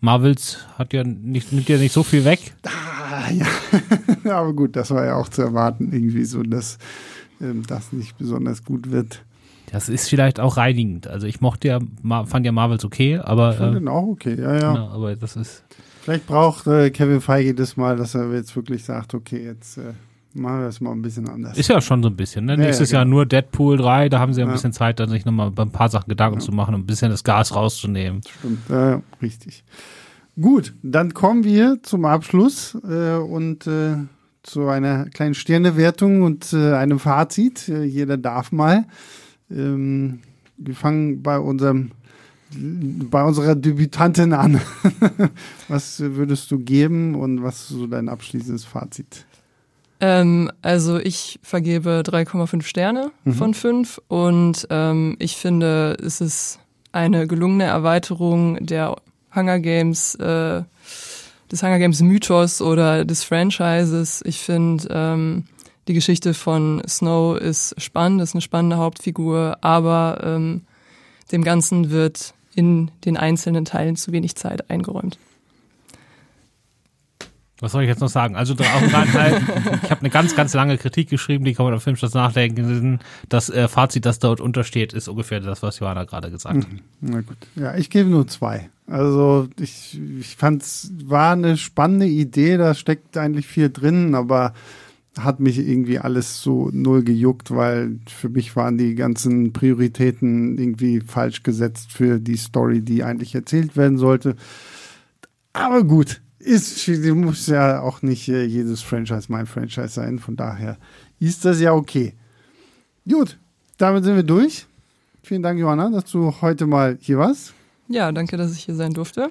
Speaker 2: Marvels hat ja nicht, nimmt ja nicht so viel weg.
Speaker 1: Ah, ja. <laughs> Aber gut, das war ja auch zu erwarten, irgendwie so, dass ähm, das nicht besonders gut wird.
Speaker 2: Das ist vielleicht auch reinigend. Also ich mochte ja, fand ja Marvels okay, aber.
Speaker 1: Ich fand äh, den auch okay, ja, ja.
Speaker 2: Genau, aber das ist.
Speaker 1: Vielleicht braucht äh, Kevin Feige das mal, dass er jetzt wirklich sagt, okay, jetzt äh, machen wir das mal ein bisschen anders.
Speaker 2: Ist ja schon so ein bisschen, ne?
Speaker 1: Ja,
Speaker 2: Nächstes
Speaker 1: ja,
Speaker 2: Jahr
Speaker 1: genau.
Speaker 2: nur Deadpool 3, da haben sie ja ein bisschen Zeit, dann sich nochmal ein paar Sachen Gedanken zu machen und ein bisschen das Gas rauszunehmen.
Speaker 1: Stimmt, ja, richtig. Gut, dann kommen wir zum Abschluss äh, und äh, zu einer kleinen Sternewertung und äh, einem Fazit. Äh, jeder darf mal. Ähm, wir fangen bei unserem bei unserer Debütantin an. <laughs> was würdest du geben und was ist so dein abschließendes Fazit?
Speaker 3: Ähm, also ich vergebe 3,5 Sterne
Speaker 1: Mhm.
Speaker 3: von 5 und ähm, ich finde, es ist eine gelungene Erweiterung der Hunger Games, äh, des Hunger Games Mythos oder des Franchises. Ich finde, ähm, die Geschichte von Snow ist spannend, ist eine spannende Hauptfigur, aber ähm, dem Ganzen wird in den einzelnen Teilen zu wenig Zeit eingeräumt.
Speaker 2: Was soll ich jetzt noch sagen? Also gerade halt, ich habe eine ganz, ganz lange Kritik geschrieben, die kann man auf Filmstarts nachdenken. Das äh, Fazit, das dort untersteht, ist ungefähr das, was Johanna gerade gesagt hat.
Speaker 1: Na gut. Ja, ich gebe nur zwei. Also ich, ich fand es war eine spannende Idee, da steckt eigentlich viel drin, aber hat mich irgendwie alles so null gejuckt, weil für mich waren die ganzen Prioritäten irgendwie falsch gesetzt für die Story, die eigentlich erzählt werden sollte. Aber gut, ist, muss ja auch nicht äh, jedes Franchise mein Franchise sein, von daher ist das ja okay. Gut, damit sind wir durch. Vielen Dank, Johanna, dass du heute mal hier warst.
Speaker 3: Ja, danke, dass ich hier sein durfte.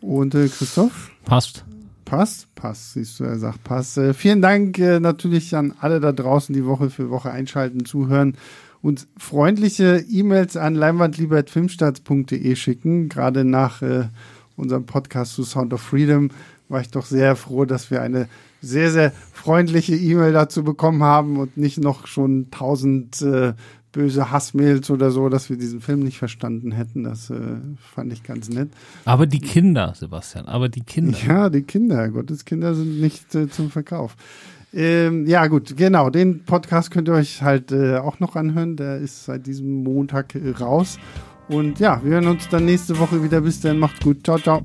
Speaker 1: Und äh, Christoph,
Speaker 2: Passt.
Speaker 1: Passt, passt, siehst du, er sagt passt. Äh, vielen Dank äh, natürlich an alle da draußen, die Woche für Woche einschalten, zuhören und freundliche E-Mails an leinwandliebertfilmstarts.de schicken. Gerade nach äh, unserem Podcast zu Sound of Freedom war ich doch sehr froh, dass wir eine sehr, sehr freundliche E-Mail dazu bekommen haben und nicht noch schon tausend äh, böse Hassmails oder so, dass wir diesen Film nicht verstanden hätten. Das äh, fand ich ganz nett.
Speaker 2: Aber die Kinder, Sebastian, aber die Kinder.
Speaker 1: Ja, die Kinder, Gottes Kinder sind nicht äh, zum Verkauf. Ähm, ja, gut, genau. Den Podcast könnt ihr euch halt äh, auch noch anhören. Der ist seit diesem Montag äh, raus. Und ja, wir hören uns dann nächste Woche wieder. Bis dann, macht's gut. Ciao, ciao.